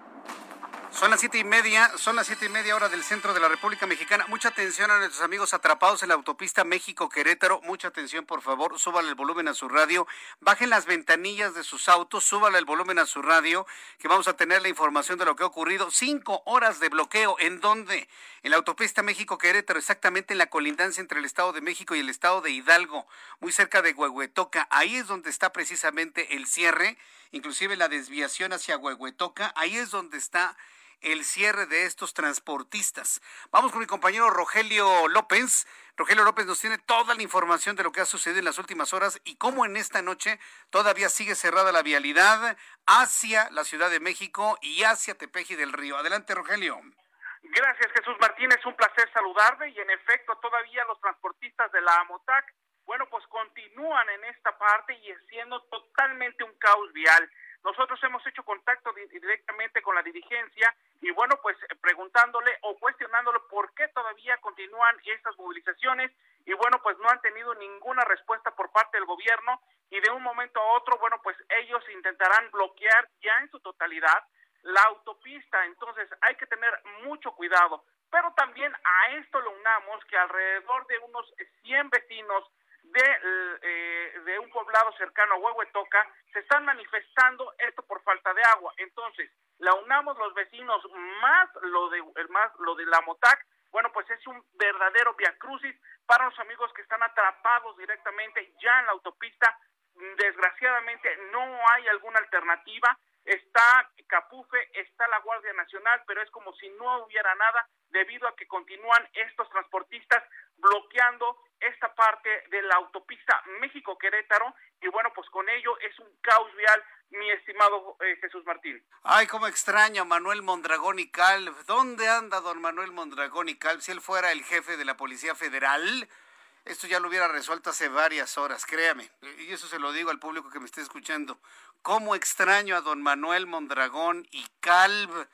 [SPEAKER 1] Son las siete y media, son las siete y media hora del centro de la República Mexicana. Mucha atención a nuestros amigos atrapados en la autopista México-Querétaro. Mucha atención, por favor. Súbale el volumen a su radio. Bajen las ventanillas de sus autos. Súbale el volumen a su radio, que vamos a tener la información de lo que ha ocurrido. Cinco horas de bloqueo. ¿En dónde? En la autopista México-Querétaro, exactamente en la colindancia entre el Estado de México y el Estado de Hidalgo, muy cerca de Huehuetoca. Ahí es donde está precisamente el cierre, inclusive la desviación hacia Huehuetoca. Ahí es donde está el cierre de estos transportistas. Vamos con mi compañero Rogelio López. Rogelio López nos tiene toda la información de lo que ha sucedido en las últimas horas y cómo en esta noche todavía sigue cerrada la vialidad hacia la Ciudad de México y hacia Tepeji del Río. Adelante, Rogelio.
[SPEAKER 19] Gracias, Jesús Martín. Es un placer saludarle y en efecto todavía los transportistas de la AMOTAC, bueno, pues continúan en esta parte y siendo totalmente un caos vial. Nosotros hemos hecho contacto directamente con la dirigencia y bueno, pues eh, preguntándole o cuestionándole por qué todavía continúan estas movilizaciones y bueno, pues no han tenido ninguna respuesta por parte del gobierno y de un momento a otro, bueno, pues ellos intentarán bloquear ya en su totalidad la autopista, entonces hay que tener mucho cuidado. Pero también a esto le unamos que alrededor de unos 100 vecinos de, eh, de un poblado cercano a Huehuetoca se están manifestando esto por falta de agua. Entonces, la unamos los vecinos más lo de más lo de la Motac, bueno, pues es un verdadero viacrucis para los amigos que están atrapados directamente ya en la autopista. Desgraciadamente no hay alguna alternativa. Está Capufe, está la Guardia Nacional, pero es como si no hubiera nada debido a que continúan estos transportistas bloqueando esta parte de la autopista México-Querétaro y bueno, pues con ello es un caos vial, mi estimado eh, Jesús Martín.
[SPEAKER 1] Ay, cómo extraño Manuel Mondragón y Calv. ¿Dónde anda don Manuel Mondragón y Calv? Si él fuera el jefe de la Policía Federal, esto ya lo hubiera resuelto hace varias horas, créame. Y eso se lo digo al público que me esté escuchando. ¿Cómo extraño a don Manuel Mondragón y Calv?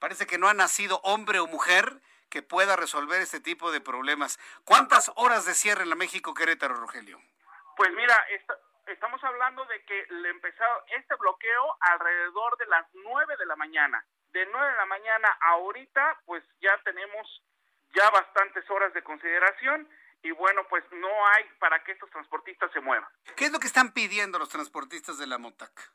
[SPEAKER 1] Parece que no ha nacido hombre o mujer que pueda resolver este tipo de problemas. ¿Cuántas horas de cierre en la México Querétaro, Rogelio?
[SPEAKER 19] Pues mira, estamos hablando de que le empezó este bloqueo alrededor de las 9 de la mañana. De 9 de la mañana a ahorita, pues ya tenemos ya bastantes horas de consideración y bueno, pues no hay para que estos transportistas se muevan.
[SPEAKER 1] ¿Qué es lo que están pidiendo los transportistas de la MOTAC?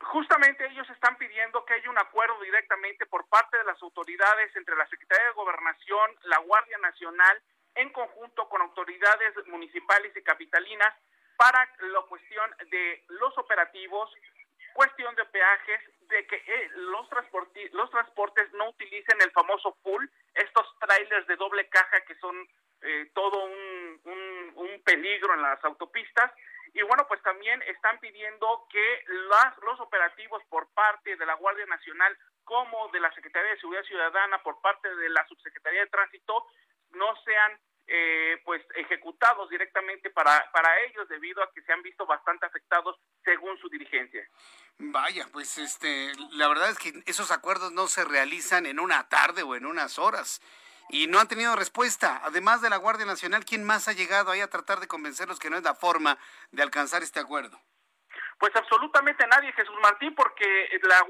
[SPEAKER 19] Justamente ellos están pidiendo que haya un acuerdo directamente por parte de las autoridades entre la Secretaría de Gobernación, la Guardia Nacional, en conjunto con autoridades municipales y capitalinas para la cuestión de los operativos, cuestión de peajes, de que eh, los, los transportes no utilicen el famoso pool, estos trailers de doble caja que son eh, todo un, un, peligro en las autopistas, y bueno, pues también están pidiendo que las, los operativos por parte de la Guardia Nacional como de la Secretaría de Seguridad Ciudadana por parte de la Subsecretaría de Tránsito no sean eh, pues ejecutados directamente para, para ellos debido a que se han visto bastante afectados según su dirigencia.
[SPEAKER 1] Vaya, pues este, la verdad es que esos acuerdos no se realizan en una tarde o en unas horas y no han tenido respuesta. Además de la Guardia Nacional, ¿quién más ha llegado ahí a tratar de convencerlos que no es la forma de alcanzar este acuerdo?
[SPEAKER 19] Pues absolutamente nadie, Jesús Martín, porque la,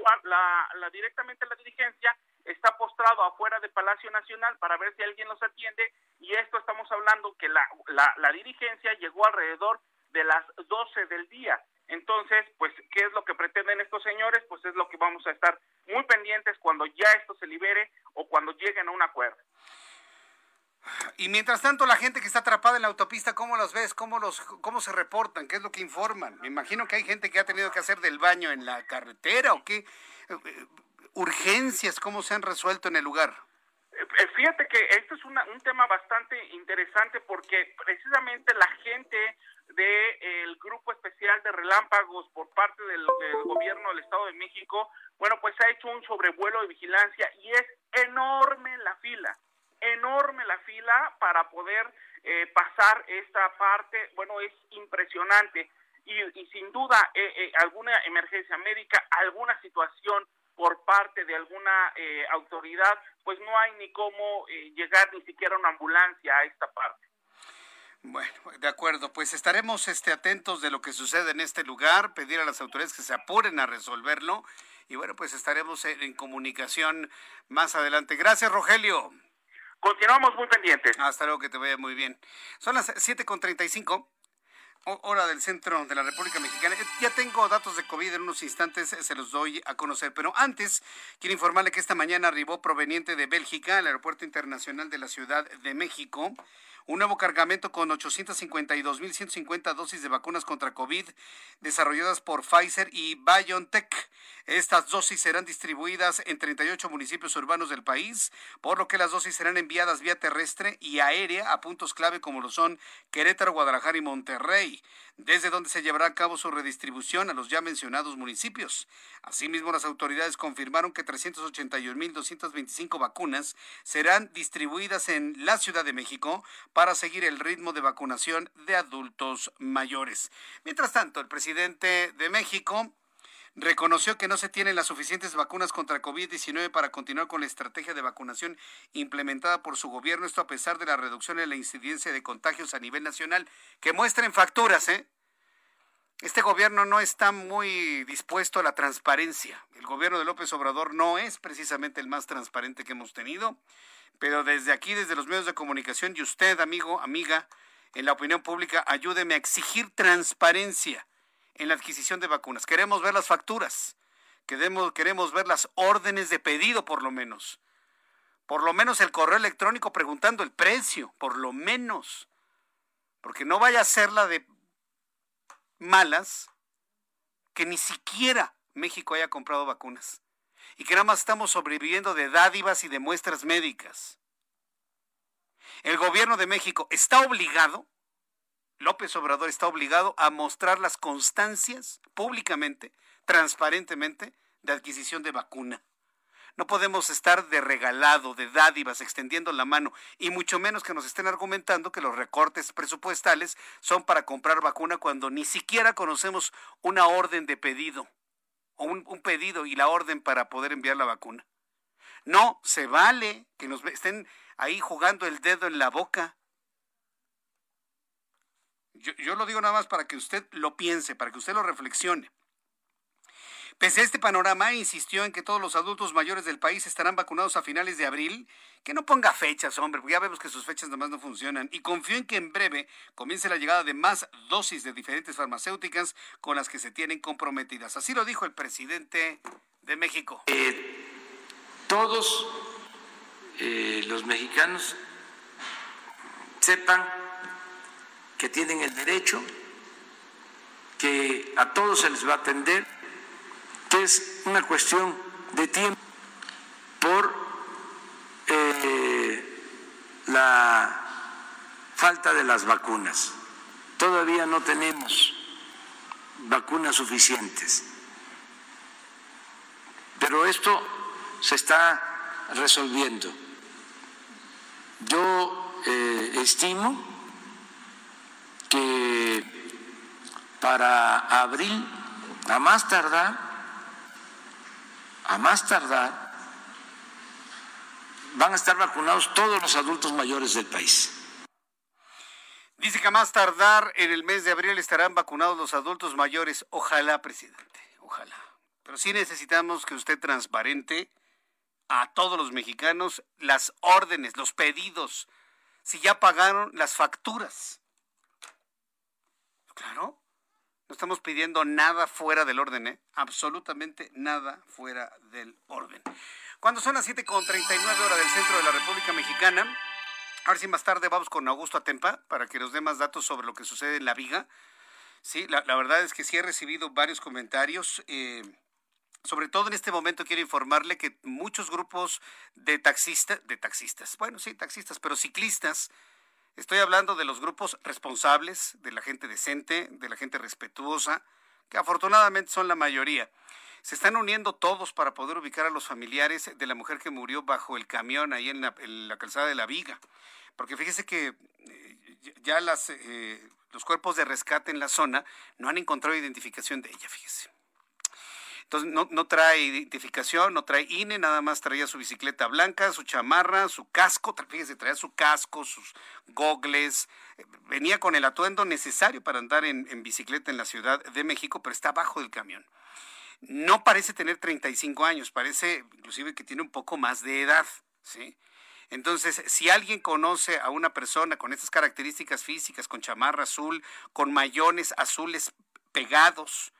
[SPEAKER 19] la, directamente la dirigencia está postrado afuera del Palacio Nacional para ver si alguien los atiende y esto estamos hablando que la, la, la dirigencia llegó alrededor de las 12 del día. Entonces, pues, ¿qué es lo que pretenden estos señores? Pues es lo que vamos a estar muy pendientes cuando ya esto se libere o cuando lleguen a un acuerdo.
[SPEAKER 1] Y mientras tanto, la gente que está atrapada en la autopista, ¿cómo los ves? ¿Cómo, los, ¿Cómo se reportan? ¿Qué es lo que informan? Me imagino que hay gente que ha tenido que hacer del baño en la carretera o qué. Eh, urgencias, ¿cómo se han resuelto en el lugar?
[SPEAKER 19] Eh, fíjate que esto es un tema bastante interesante porque precisamente la gente del Grupo Especial de Relámpagos por parte del, del, Gobierno del Estado de México, bueno, pues ha hecho un sobrevuelo de vigilancia y es enorme la fila enorme la fila para poder eh, pasar esta parte, bueno, es impresionante. Y, sin duda, eh, eh, alguna emergencia médica, alguna situación por parte de alguna autoridad, pues no hay ni cómo llegar ni siquiera una ambulancia a esta parte.
[SPEAKER 1] Bueno, de acuerdo, pues estaremos este, atentos de lo que sucede en este lugar, pedir a las autoridades que se apuren a resolverlo y bueno, pues estaremos en comunicación más adelante. Gracias, Rogelio.
[SPEAKER 19] Continuamos muy pendientes.
[SPEAKER 1] Hasta luego, que te vaya muy bien. Son las 7.35 hora del centro de la República Mexicana. Eh, ya tengo datos de COVID en unos instantes, se los doy a conocer. Pero antes, quiero informarle que esta mañana arribó proveniente de Bélgica al Aeropuerto Internacional de la Ciudad de México un nuevo cargamento con 852.150 dosis de vacunas contra COVID desarrolladas por Pfizer y BioNTech. Estas dosis serán distribuidas en 38 municipios urbanos del país, por lo que las dosis serán enviadas vía terrestre y aérea a puntos clave como lo son Querétaro, Guadalajara y Monterrey, desde donde se llevará a cabo su redistribución a los ya mencionados municipios. Asimismo, las autoridades confirmaron que 381.225 vacunas serán distribuidas en la Ciudad de México para seguir el ritmo de vacunación de adultos mayores. Mientras tanto, el presidente de México reconoció que no se tienen las suficientes vacunas contra COVID-19 para continuar con la estrategia de vacunación implementada por su gobierno, esto a pesar de la reducción en la incidencia de contagios a nivel nacional, que muestren facturas, ¿eh? Este gobierno no está muy dispuesto a la transparencia. El gobierno de López Obrador no es precisamente el más transparente que hemos tenido, pero desde aquí, desde los medios de comunicación y usted, amigo, amiga, en la opinión pública, ayúdeme a exigir transparencia en la adquisición de vacunas. Queremos ver las facturas, queremos, queremos ver las órdenes de pedido por lo menos. Por lo menos el correo electrónico preguntando el precio, por lo menos. Porque no vaya a ser la de malas que ni siquiera México haya comprado vacunas y que nada más estamos sobreviviendo de dádivas y de muestras médicas. El gobierno de México está obligado López Obrador está obligado a mostrar las constancias públicamente, transparentemente, de adquisición de vacuna. No podemos estar de regalado, de dádivas, extendiendo la mano, y mucho menos que nos estén argumentando que los recortes presupuestales son para comprar vacuna cuando ni siquiera conocemos una orden de pedido, o un, un pedido y la orden para poder enviar la vacuna. No se vale que nos estén ahí jugando el dedo en la boca. Yo, yo lo digo nada más para que usted lo piense, para que usted lo reflexione. Pese a este panorama, insistió en que todos los adultos mayores del país estarán vacunados a finales de abril. Que no ponga fechas, hombre, porque ya vemos que sus fechas nomás no funcionan. Y confió en que en breve comience la llegada de más dosis de diferentes farmacéuticas con las que se tienen comprometidas. Así lo dijo el presidente de México.
[SPEAKER 20] Eh, todos eh, los mexicanos sepan que tienen el derecho, que a todos se les va a atender que es una cuestión de tiempo por eh, la falta de las vacunas. Todavía no tenemos vacunas suficientes, pero esto se está resolviendo. Yo eh, estimo que para abril, a más tardar, a más tardar, van a estar vacunados todos los adultos mayores del país.
[SPEAKER 1] Dice que a más tardar en el mes de abril estarán vacunados los adultos mayores. Ojalá, presidente, ojalá. Pero sí necesitamos que usted transparente a todos los mexicanos las órdenes, los pedidos, si ya pagaron las facturas. Claro. No estamos pidiendo nada fuera del orden, ¿eh? Absolutamente nada fuera del orden. Cuando son las 7.39 horas del centro de la República Mexicana, a ver si más tarde vamos con Augusto Atempa para que nos dé más datos sobre lo que sucede en la viga. Sí, la, verdad es que sí he recibido varios comentarios. Eh, sobre todo en este momento quiero informarle que muchos grupos de taxistas, de taxistas, bueno, sí, taxistas, pero ciclistas, Estoy hablando de los grupos responsables, de la gente decente, de la gente respetuosa, que afortunadamente son la mayoría. Se están uniendo todos para poder ubicar a los familiares de la mujer que murió bajo el camión ahí en la, calzada de la Viga. Porque fíjese que eh, ya las, eh, los cuerpos de rescate en la zona no han encontrado identificación de ella, fíjese. Entonces no, no trae identificación, no trae INE, nada más traía su bicicleta blanca, su chamarra, su casco, fíjese, traía su casco, sus gogles, eh, venía con el atuendo necesario para andar en, en bicicleta en la Ciudad de México, pero está abajo del camión. No parece tener 35 años, parece inclusive que tiene un poco más de edad, ¿sí? Entonces, si alguien conoce a una persona con estas características físicas, con chamarra azul, con mayones azules pegados,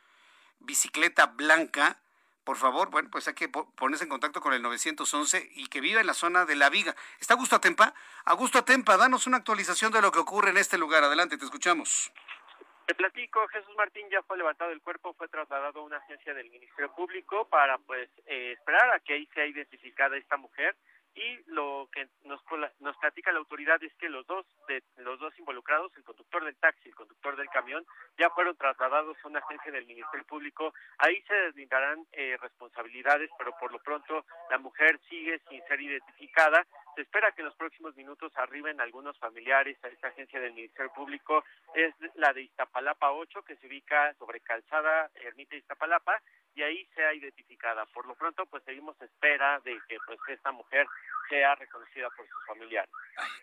[SPEAKER 1] bicicleta blanca, por favor, bueno, pues hay que ponerse en contacto con el 911 y que viva en la zona de La Viga. ¿Está Augusto Atempa? Augusto Atempa, danos una actualización de lo que ocurre en este lugar. Adelante, te escuchamos.
[SPEAKER 9] Te platico, Jesús Martín ya fue levantado el cuerpo, fue trasladado a una agencia del Ministerio Público para pues eh, esperar a que ahí sea identificada esta mujer y lo que nos, nos platica la autoridad es que los dos de los dos involucrados, el conductor del taxi y el conductor del camión, ya fueron trasladados a una agencia del Ministerio Público. Ahí se deslindarán eh, responsabilidades, pero por lo pronto la mujer sigue sin ser identificada. Se espera que en los próximos minutos arriben algunos familiares a esta agencia del Ministerio Público. Es la de Iztapalapa 8, que se ubica sobre Calzada Ermita Iztapalapa, y ahí sea identificada. Por lo pronto, pues seguimos espera de que pues esta mujer sea reconocida por sus familiares.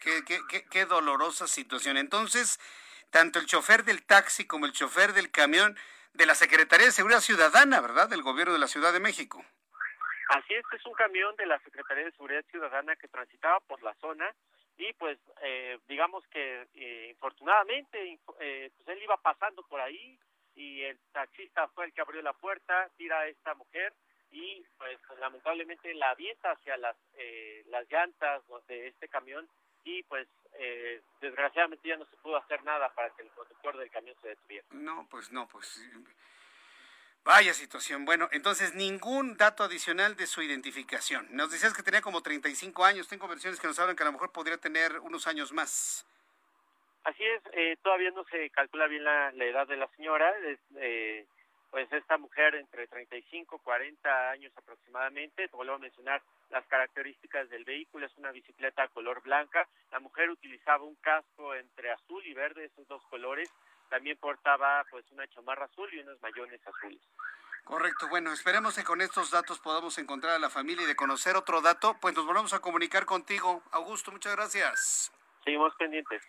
[SPEAKER 1] qué, qué, qué, dolorosa situación. Entonces, tanto el chofer del taxi como el chofer del camión de la Secretaría de Seguridad Ciudadana, ¿verdad? Del gobierno de la Ciudad de México.
[SPEAKER 9] Así es, es un camión de la Secretaría de Seguridad Ciudadana que transitaba por la zona y pues eh, digamos que eh, infortunadamente eh, pues él iba pasando por ahí y el taxista fue el que abrió la puerta, tira a esta mujer y pues lamentablemente la avienta hacia las eh, las llantas de este camión y pues eh, desgraciadamente ya no se pudo hacer nada para que el conductor del camión se detuviera.
[SPEAKER 1] No, pues no, pues vaya situación. Bueno, entonces ningún dato adicional de su identificación. Nos decías que tenía como 35 años, tengo versiones que nos hablan que a lo mejor podría tener unos años más.
[SPEAKER 9] Así es, eh, todavía no se calcula bien la, edad de la señora, eh, pues esta mujer entre 35 40 años aproximadamente, te vuelvo a mencionar las características del vehículo, es una bicicleta color blanca, la mujer utilizaba un casco entre azul y verde, esos dos colores, también portaba pues una chamarra azul y unos mayones azules.
[SPEAKER 1] Correcto, bueno, esperemos que con estos datos podamos encontrar a la familia y de conocer otro dato, pues nos volvemos a comunicar contigo. Augusto, muchas gracias.
[SPEAKER 9] Seguimos pendientes.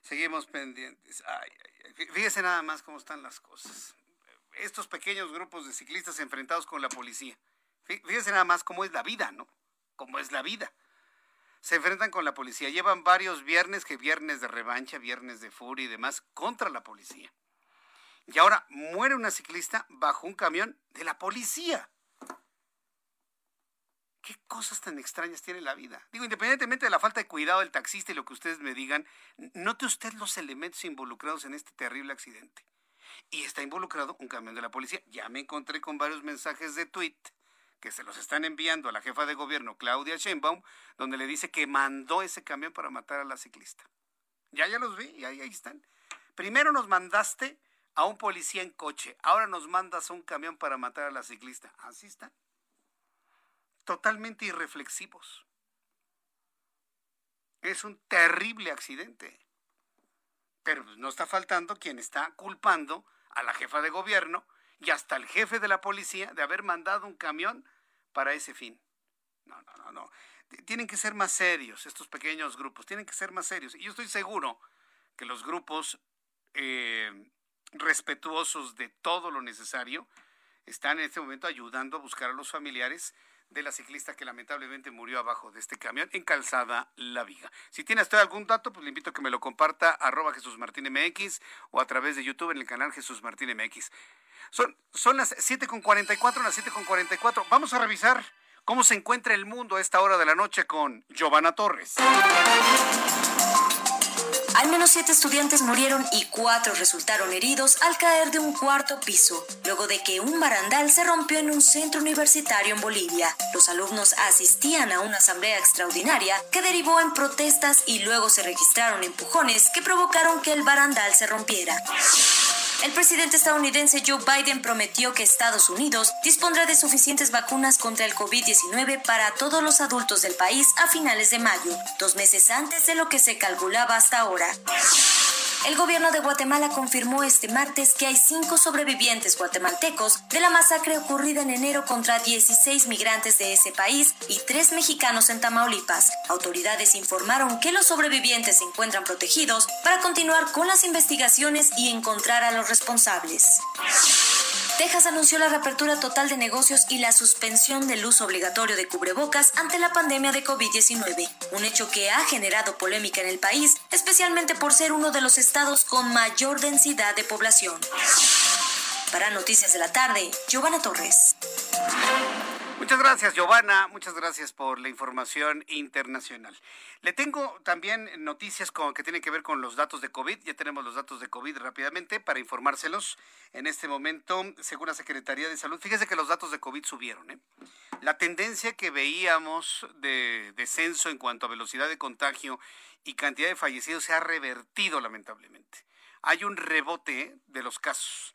[SPEAKER 1] Seguimos pendientes. Ay, Fíjese nada más cómo están las cosas. Estos pequeños grupos de ciclistas enfrentados con la policía. Fíjese nada más cómo es la vida, ¿no? Cómo es la vida. Se enfrentan con la policía. Llevan varios viernes, que viernes de revancha, viernes de furia y demás, contra la policía. Y ahora muere una ciclista bajo un camión de la policía. ¿Qué cosas tan extrañas tiene la vida? Digo, independientemente de la falta de cuidado del taxista y lo que ustedes me digan, note usted los elementos involucrados en este terrible accidente. Y está involucrado un camión de la policía. Ya me encontré con varios mensajes de tweet que se los están enviando a la jefa de gobierno, Claudia Sheinbaum, donde le dice que mandó ese camión para matar a la ciclista. Ya, ya los vi, y ahí, ahí están. Primero nos mandaste a un policía en coche, ahora nos mandas a un camión para matar a la ciclista. Así están totalmente irreflexivos. Es un terrible accidente. Pero pues, no está faltando quien está culpando a la jefa de gobierno y hasta el jefe de la policía de haber mandado un camión para ese fin. No, no, no, no. Tienen que ser más serios estos pequeños grupos, tienen que ser más serios. Y yo estoy seguro que los grupos eh, respetuosos de todo lo necesario están en este momento ayudando a buscar a los familiares de la ciclista que lamentablemente murió abajo de este camión en Calzada La Viga. Si tiene usted algún dato, pues le invito a que me lo comparta arroba Jesús Martín MX o a través de YouTube en el canal Jesús Martín MX. Son, son las 7.44, las 7.44. Vamos a revisar cómo se encuentra el mundo a esta hora de la noche con Giovanna Torres.
[SPEAKER 21] Al menos siete estudiantes murieron y cuatro resultaron heridos al caer de un cuarto piso, luego de que un barandal se rompió en un centro universitario en Bolivia. Los alumnos asistían a una asamblea extraordinaria que derivó en protestas y luego se registraron empujones que provocaron que el barandal se rompiera. El presidente estadounidense Joe Biden prometió que Estados Unidos dispondrá de suficientes vacunas contra el COVID-19 para todos los adultos del país a finales de mayo, dos meses antes de lo que se calculaba hasta ahora. El gobierno de Guatemala confirmó este martes que hay cinco sobrevivientes guatemaltecos de la masacre ocurrida en enero contra 16 migrantes de ese país y tres mexicanos en Tamaulipas. Autoridades informaron que los sobrevivientes se encuentran protegidos para continuar con las investigaciones y encontrar a los responsables. Texas anunció la reapertura total de negocios y la suspensión del uso obligatorio de cubrebocas ante la pandemia de COVID-19, un hecho que ha generado polémica en el país, especialmente por ser uno de los estados con mayor densidad de población. Para Noticias de la Tarde, Giovanna Torres.
[SPEAKER 1] Muchas gracias, Giovanna. Muchas gracias por la información internacional. Le tengo también noticias con, que tienen que ver con los datos de COVID. Ya tenemos los datos de COVID rápidamente para informárselos. En este momento, según la Secretaría de Salud, fíjese que los datos de COVID subieron. ¿eh? La tendencia que veíamos de descenso en cuanto a velocidad de contagio y cantidad de fallecidos se ha revertido lamentablemente. Hay un rebote de los casos.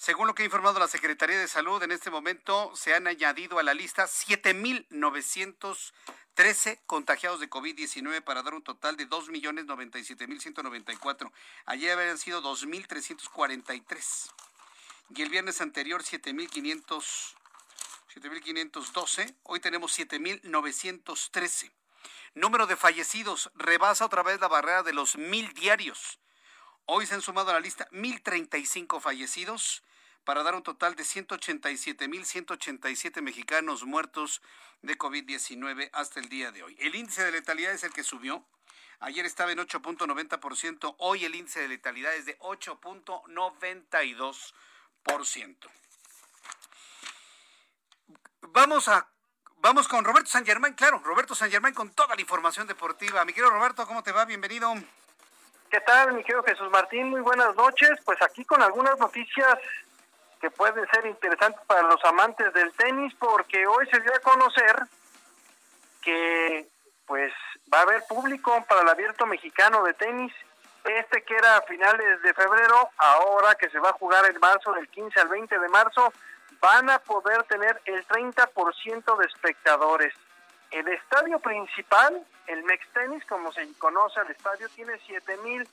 [SPEAKER 1] Según lo que ha informado la Secretaría de Salud, en este momento se han añadido a la lista 7.913 contagiados de COVID-19 para dar un total de 2.097.194. Ayer habían sido 2.343. Y el viernes anterior 7.500. 7.512, hoy tenemos 7.913. Número de fallecidos rebasa otra vez la barrera de los mil diarios. Hoy se han sumado a la lista 1.035 fallecidos para dar un total de 187.187 mexicanos muertos de COVID-19 hasta el día de hoy. El índice de letalidad es el que subió. Ayer estaba en 8.90%, hoy el índice de letalidad es de 8.92%. Vamos a vamos con Roberto San Germán, claro, Roberto San Germán con toda la información deportiva. Mi querido Roberto, ¿cómo te va? Bienvenido.
[SPEAKER 22] ¿Qué tal, mi querido Jesús Martín? Muy buenas noches. Pues aquí con algunas noticias que pueden ser interesantes para los amantes del tenis porque hoy se dio a conocer que pues va a haber público para el abierto mexicano de tenis este que era a finales de febrero ahora que se va a jugar en marzo del 15 al 20 de marzo van a poder tener el 30% de espectadores. El estadio principal el Mex Tenis como se conoce al estadio tiene 7000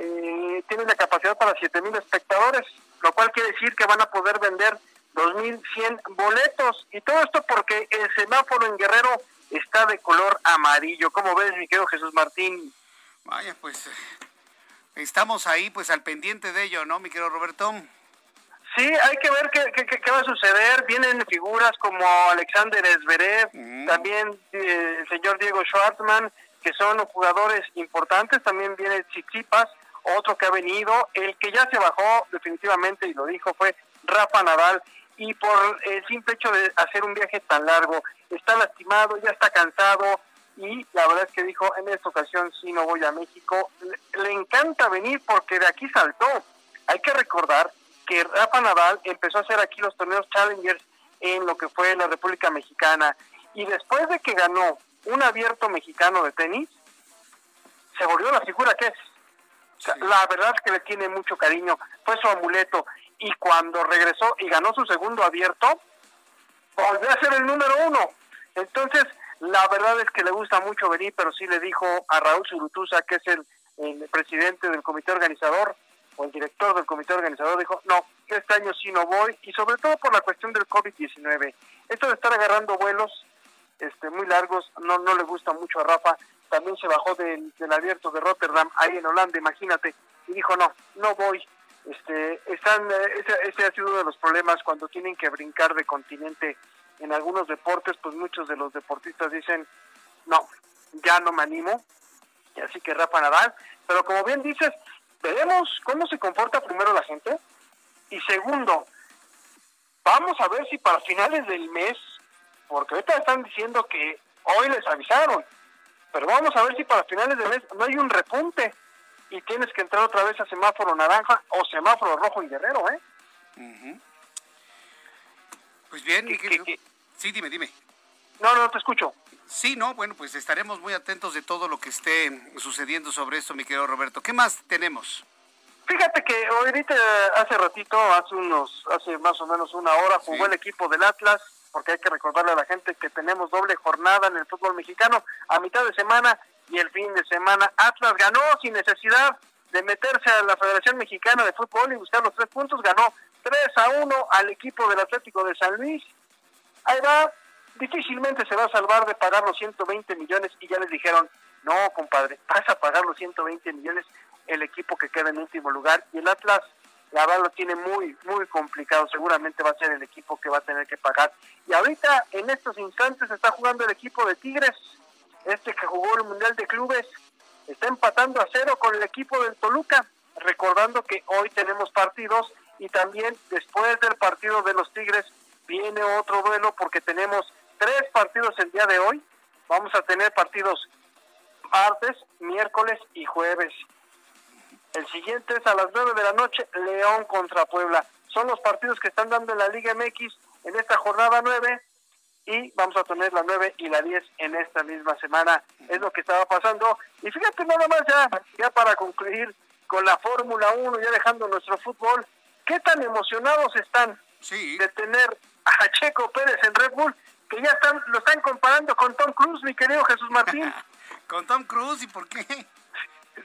[SPEAKER 22] eh, tiene la capacidad para 7000 espectadores lo cual quiere decir que van a poder vender 2.100 boletos. Y todo esto porque el semáforo en Guerrero está de color amarillo. ¿Cómo ves, mi querido Jesús Martín?
[SPEAKER 1] Vaya, pues estamos ahí pues al pendiente de ello, ¿no, mi querido Roberto?
[SPEAKER 22] Sí, hay que ver qué, qué, va a suceder. Vienen figuras como Alexander Zverev, también eh, el señor Diego Schwartzman, que son jugadores importantes. También viene Tsitsipas, otro que ha venido. El que ya se bajó definitivamente, y lo dijo, fue Rafa Nadal. Y por el simple hecho de hacer un viaje tan largo, está lastimado, ya está cansado. Y la verdad es que dijo, en esta ocasión sí no voy a México. le encanta venir porque de aquí saltó. Hay que recordar que Rafa Nadal empezó a hacer aquí los torneos Challengers en lo que fue la República Mexicana y después de que ganó un abierto mexicano de tenis, se volvió la figura que es. La verdad es que le tiene mucho cariño, fue su amuleto y cuando regresó y ganó su segundo abierto, volvió a ser el número uno. Entonces, la verdad es que le gusta mucho venir, pero sí le dijo a Raúl Surutusa, que es el presidente del comité organizador, el director del comité organizador dijo, no, este año sí no voy, y sobre todo por la cuestión del COVID-19. Esto de estar agarrando vuelos este, muy largos no, no le gusta mucho a Rafa. También se bajó del, abierto de Rotterdam, ahí en Holanda, imagínate, y dijo, no, no voy. Este, están, eh, ese, ese ha sido uno de los problemas cuando tienen que brincar de continente en algunos deportes, pues muchos de los deportistas dicen, no, ya no me animo, y así que Rafa Nadal, pero como bien dices, veremos cómo se comporta primero la gente. Y segundo, vamos a ver si para finales del mes, porque ahorita están diciendo que hoy les avisaron, pero vamos a ver si para finales del mes no hay un repunte y tienes que entrar otra vez a semáforo naranja o semáforo rojo en Guerrero, ¿eh?
[SPEAKER 1] Pues bien, sí, dime, dime.
[SPEAKER 22] No, no, te escucho.
[SPEAKER 1] Sí, no, bueno, pues estaremos muy atentos de todo lo que esté sucediendo sobre esto, mi querido Roberto. ¿Qué más tenemos?
[SPEAKER 22] Fíjate que ahorita, hace ratito, hace unos, hace más o menos una hora, jugó el equipo del Atlas, porque hay que recordarle a la gente que tenemos doble jornada en el fútbol mexicano, a mitad de semana y el fin de semana. Atlas ganó sin necesidad de meterse a la Federación Mexicana de Fútbol y buscar los tres puntos, ganó 3 a 1 al equipo del Atlético de San Luis. Ahí va, difícilmente se va a salvar de pagar los 120 millones y ya les dijeron, no, compadre, vas a pagar los 120 millones el equipo que queda en último lugar y el Atlas la verdad lo tiene muy muy complicado, seguramente va a ser el equipo que va a tener que pagar. Y ahorita en estos instantes está jugando el equipo de Tigres, este que jugó el Mundial de Clubes, está empatando a cero con el equipo del Toluca, recordando que hoy tenemos partidos y también después del partido de los Tigres viene otro duelo porque tenemos tres partidos el día de hoy. Vamos a tener partidos martes, miércoles y jueves. El siguiente es a las nueve de la noche, León contra Puebla. Son los partidos que están dando en la Liga MX en esta jornada nueve y vamos a tener la nueve y la diez en esta misma semana. Es lo que estaba pasando. Y fíjate nada más ya, ya para concluir con la Fórmula 1, ya dejando nuestro fútbol, ¿qué tan emocionados están de tener a Checo Pérez en Red Bull que ya están, lo están comparando con Tom Cruise, mi querido Jesús Martín.
[SPEAKER 1] ¿Con Tom Cruise? ¿Y por qué?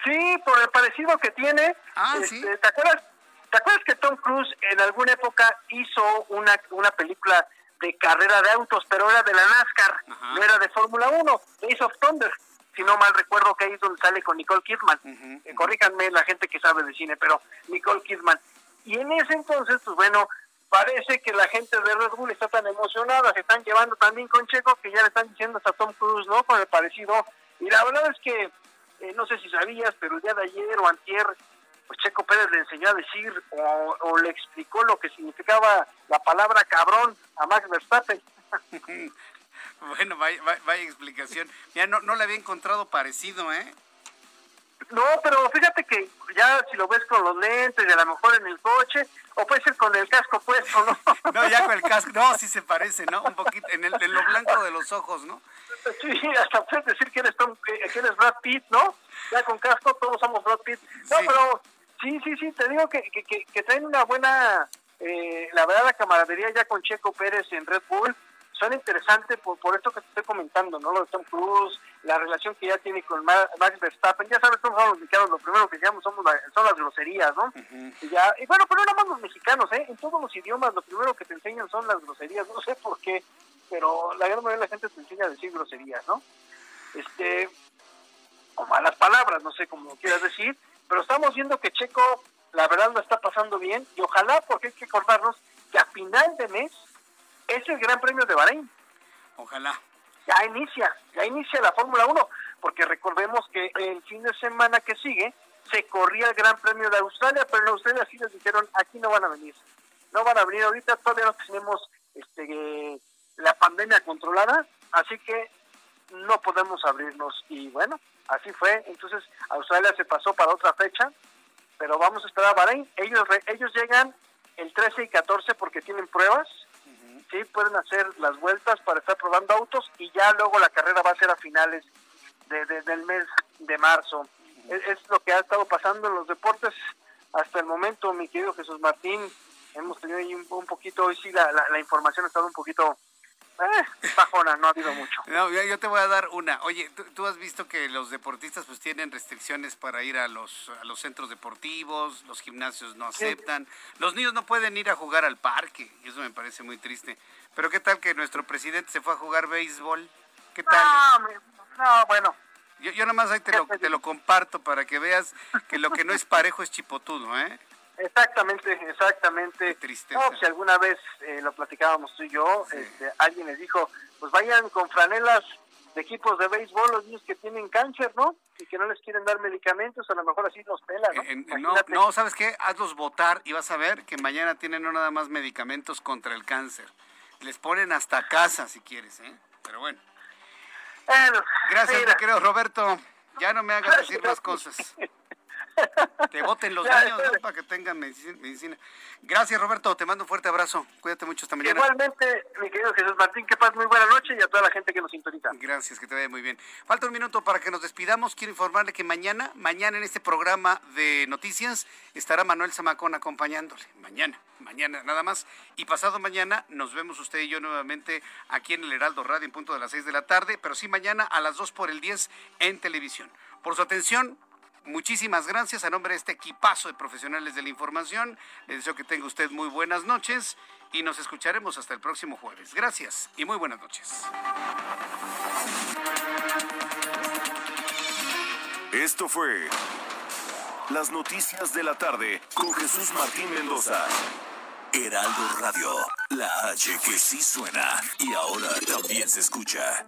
[SPEAKER 22] Sí, por el parecido que tiene.
[SPEAKER 1] Ah, sí.
[SPEAKER 22] Este, ¿te, acuerdas, ¿Te acuerdas que Tom Cruise en alguna época hizo una, una película de carrera de autos, pero era de la NASCAR, no era de Fórmula 1, Ace of Thunder, si no mal recuerdo que ahí es donde sale con Nicole Kidman. Eh, corríjanme la gente que sabe de cine, pero Nicole Kidman. Y en ese entonces, pues bueno, parece que la gente de Red Bull está tan emocionada, se están llevando también con Checo que ya le están diciendo hasta Tom Cruise, ¿no? Con el parecido. Y la verdad es que, eh, no sé si sabías, pero el día de ayer o antier, pues Checo Pérez le enseñó a decir o, le explicó lo que significaba la palabra cabrón a Max Verstappen.
[SPEAKER 1] bueno, vaya, vaya, explicación. Ya no, no le había encontrado parecido, ¿eh?
[SPEAKER 22] No, pero fíjate que ya si lo ves con los lentes y a lo mejor en el coche, o puede ser con el casco puesto, ¿no?
[SPEAKER 1] no, ya con el casco, no, sí se parece, ¿no? Un poquito, en, el, en lo blanco de los ojos, ¿no?
[SPEAKER 22] Sí, hasta puedes decir que eres, Tom, que eres Brad Pitt, ¿no? Ya con casco todos somos Brad Pitt. No, pero sí, sí, sí, te digo que, que, que, traen una buena, eh, la verdad, la camaradería ya con Checo Pérez en Red Bull. Suena interesante por, por esto que te estoy comentando, ¿no? Lo de Tom Cruise, la relación que ya tiene con Max Verstappen. Ya sabes cómo son los mexicanos, lo primero que llamamos somos son las groserías, ¿no? y, ya, y bueno, pero no más los mexicanos, ¿eh? En todos los idiomas lo primero que te enseñan son las groserías. No sé por qué, pero la gran mayoría de la gente te enseña a decir groserías, ¿no? Este, o malas palabras, no sé cómo quieras decir, pero estamos viendo que Checo, la verdad, lo está pasando bien y ojalá, porque hay que acordarnos que a final de mes es el Gran Premio de Bahrein.
[SPEAKER 1] Ojalá.
[SPEAKER 22] Ya inicia, ya inicia la Fórmula 1, porque recordemos que el fin de semana que sigue se corría el Gran Premio de Australia, pero en Australia sí les dijeron, aquí no van a venir. No van a venir ahorita, todavía no tenemos este, la pandemia controlada, así que no podemos abrirnos. Y bueno, así fue. Entonces Australia se pasó para otra fecha, pero vamos a esperar a Bahrein. Ellos, ellos llegan el 13 y 14 porque tienen pruebas sí pueden hacer las vueltas para estar probando autos y ya luego la carrera va a ser a finales de, del mes de marzo. Es, lo que ha estado pasando en los deportes hasta el momento, mi querido Jesús Martín. Hemos tenido ahí un, poquito, hoy sí la, la, información ha estado un poquito eh, bajona, no ha habido mucho.
[SPEAKER 1] No, yo te voy a dar una. Oye, ¿tú, has visto que los deportistas pues tienen restricciones para ir a los, a los centros deportivos, los gimnasios no aceptan, los niños no pueden ir a jugar al parque, y eso me parece muy triste. Pero ¿qué tal que nuestro presidente se fue a jugar béisbol? ¿Qué tal?
[SPEAKER 22] No, no bueno.
[SPEAKER 1] Yo, yo nomás ahí te lo, te lo comparto para que veas que lo que no es parejo es chipotudo, ¿eh?
[SPEAKER 22] Exactamente, exactamente.
[SPEAKER 1] triste.
[SPEAKER 22] si alguna vez eh, lo platicábamos tú y yo, este, alguien les dijo, pues vayan con franelas de equipos de béisbol los niños que tienen cáncer, ¿no? Y que no les quieren dar medicamentos, a lo mejor así los pelan, ¿no?
[SPEAKER 1] no, no, ¿sabes qué? Hazlos votar y vas a ver que mañana tienen no nada más medicamentos contra el cáncer. Les ponen hasta casa si quieres, ¿eh? Pero bueno. Gracias, mi querido Roberto. Ya no me hagas decir las cosas. Que voten los niños, Para que tengan medicina. Gracias, Roberto. Te mando un fuerte abrazo. Cuídate mucho esta mañana.
[SPEAKER 22] Igualmente, mi querido Jesús Martín, que pases muy buena noche y a toda la gente que nos sintoniza.
[SPEAKER 1] Gracias, que te vaya muy bien. Falta un minuto para que nos despidamos. Quiero informarle que mañana, mañana en este programa de noticias, estará Manuel Zamacón acompañándole. Mañana, mañana nada más. Y pasado mañana nos vemos usted y yo nuevamente aquí en el Heraldo Radio en punto de las 6 de la tarde, pero sí mañana a las 2 por el 10 en televisión. Por su atención, Muchísimas gracias a nombre de este equipazo de profesionales de la información. Les deseo que tenga usted muy buenas noches y nos escucharemos hasta el próximo jueves. Gracias y muy buenas noches.
[SPEAKER 10] Esto fue Las Noticias de la Tarde con Jesús Martín Mendoza. Heraldo Radio, la H que sí suena y ahora también se escucha.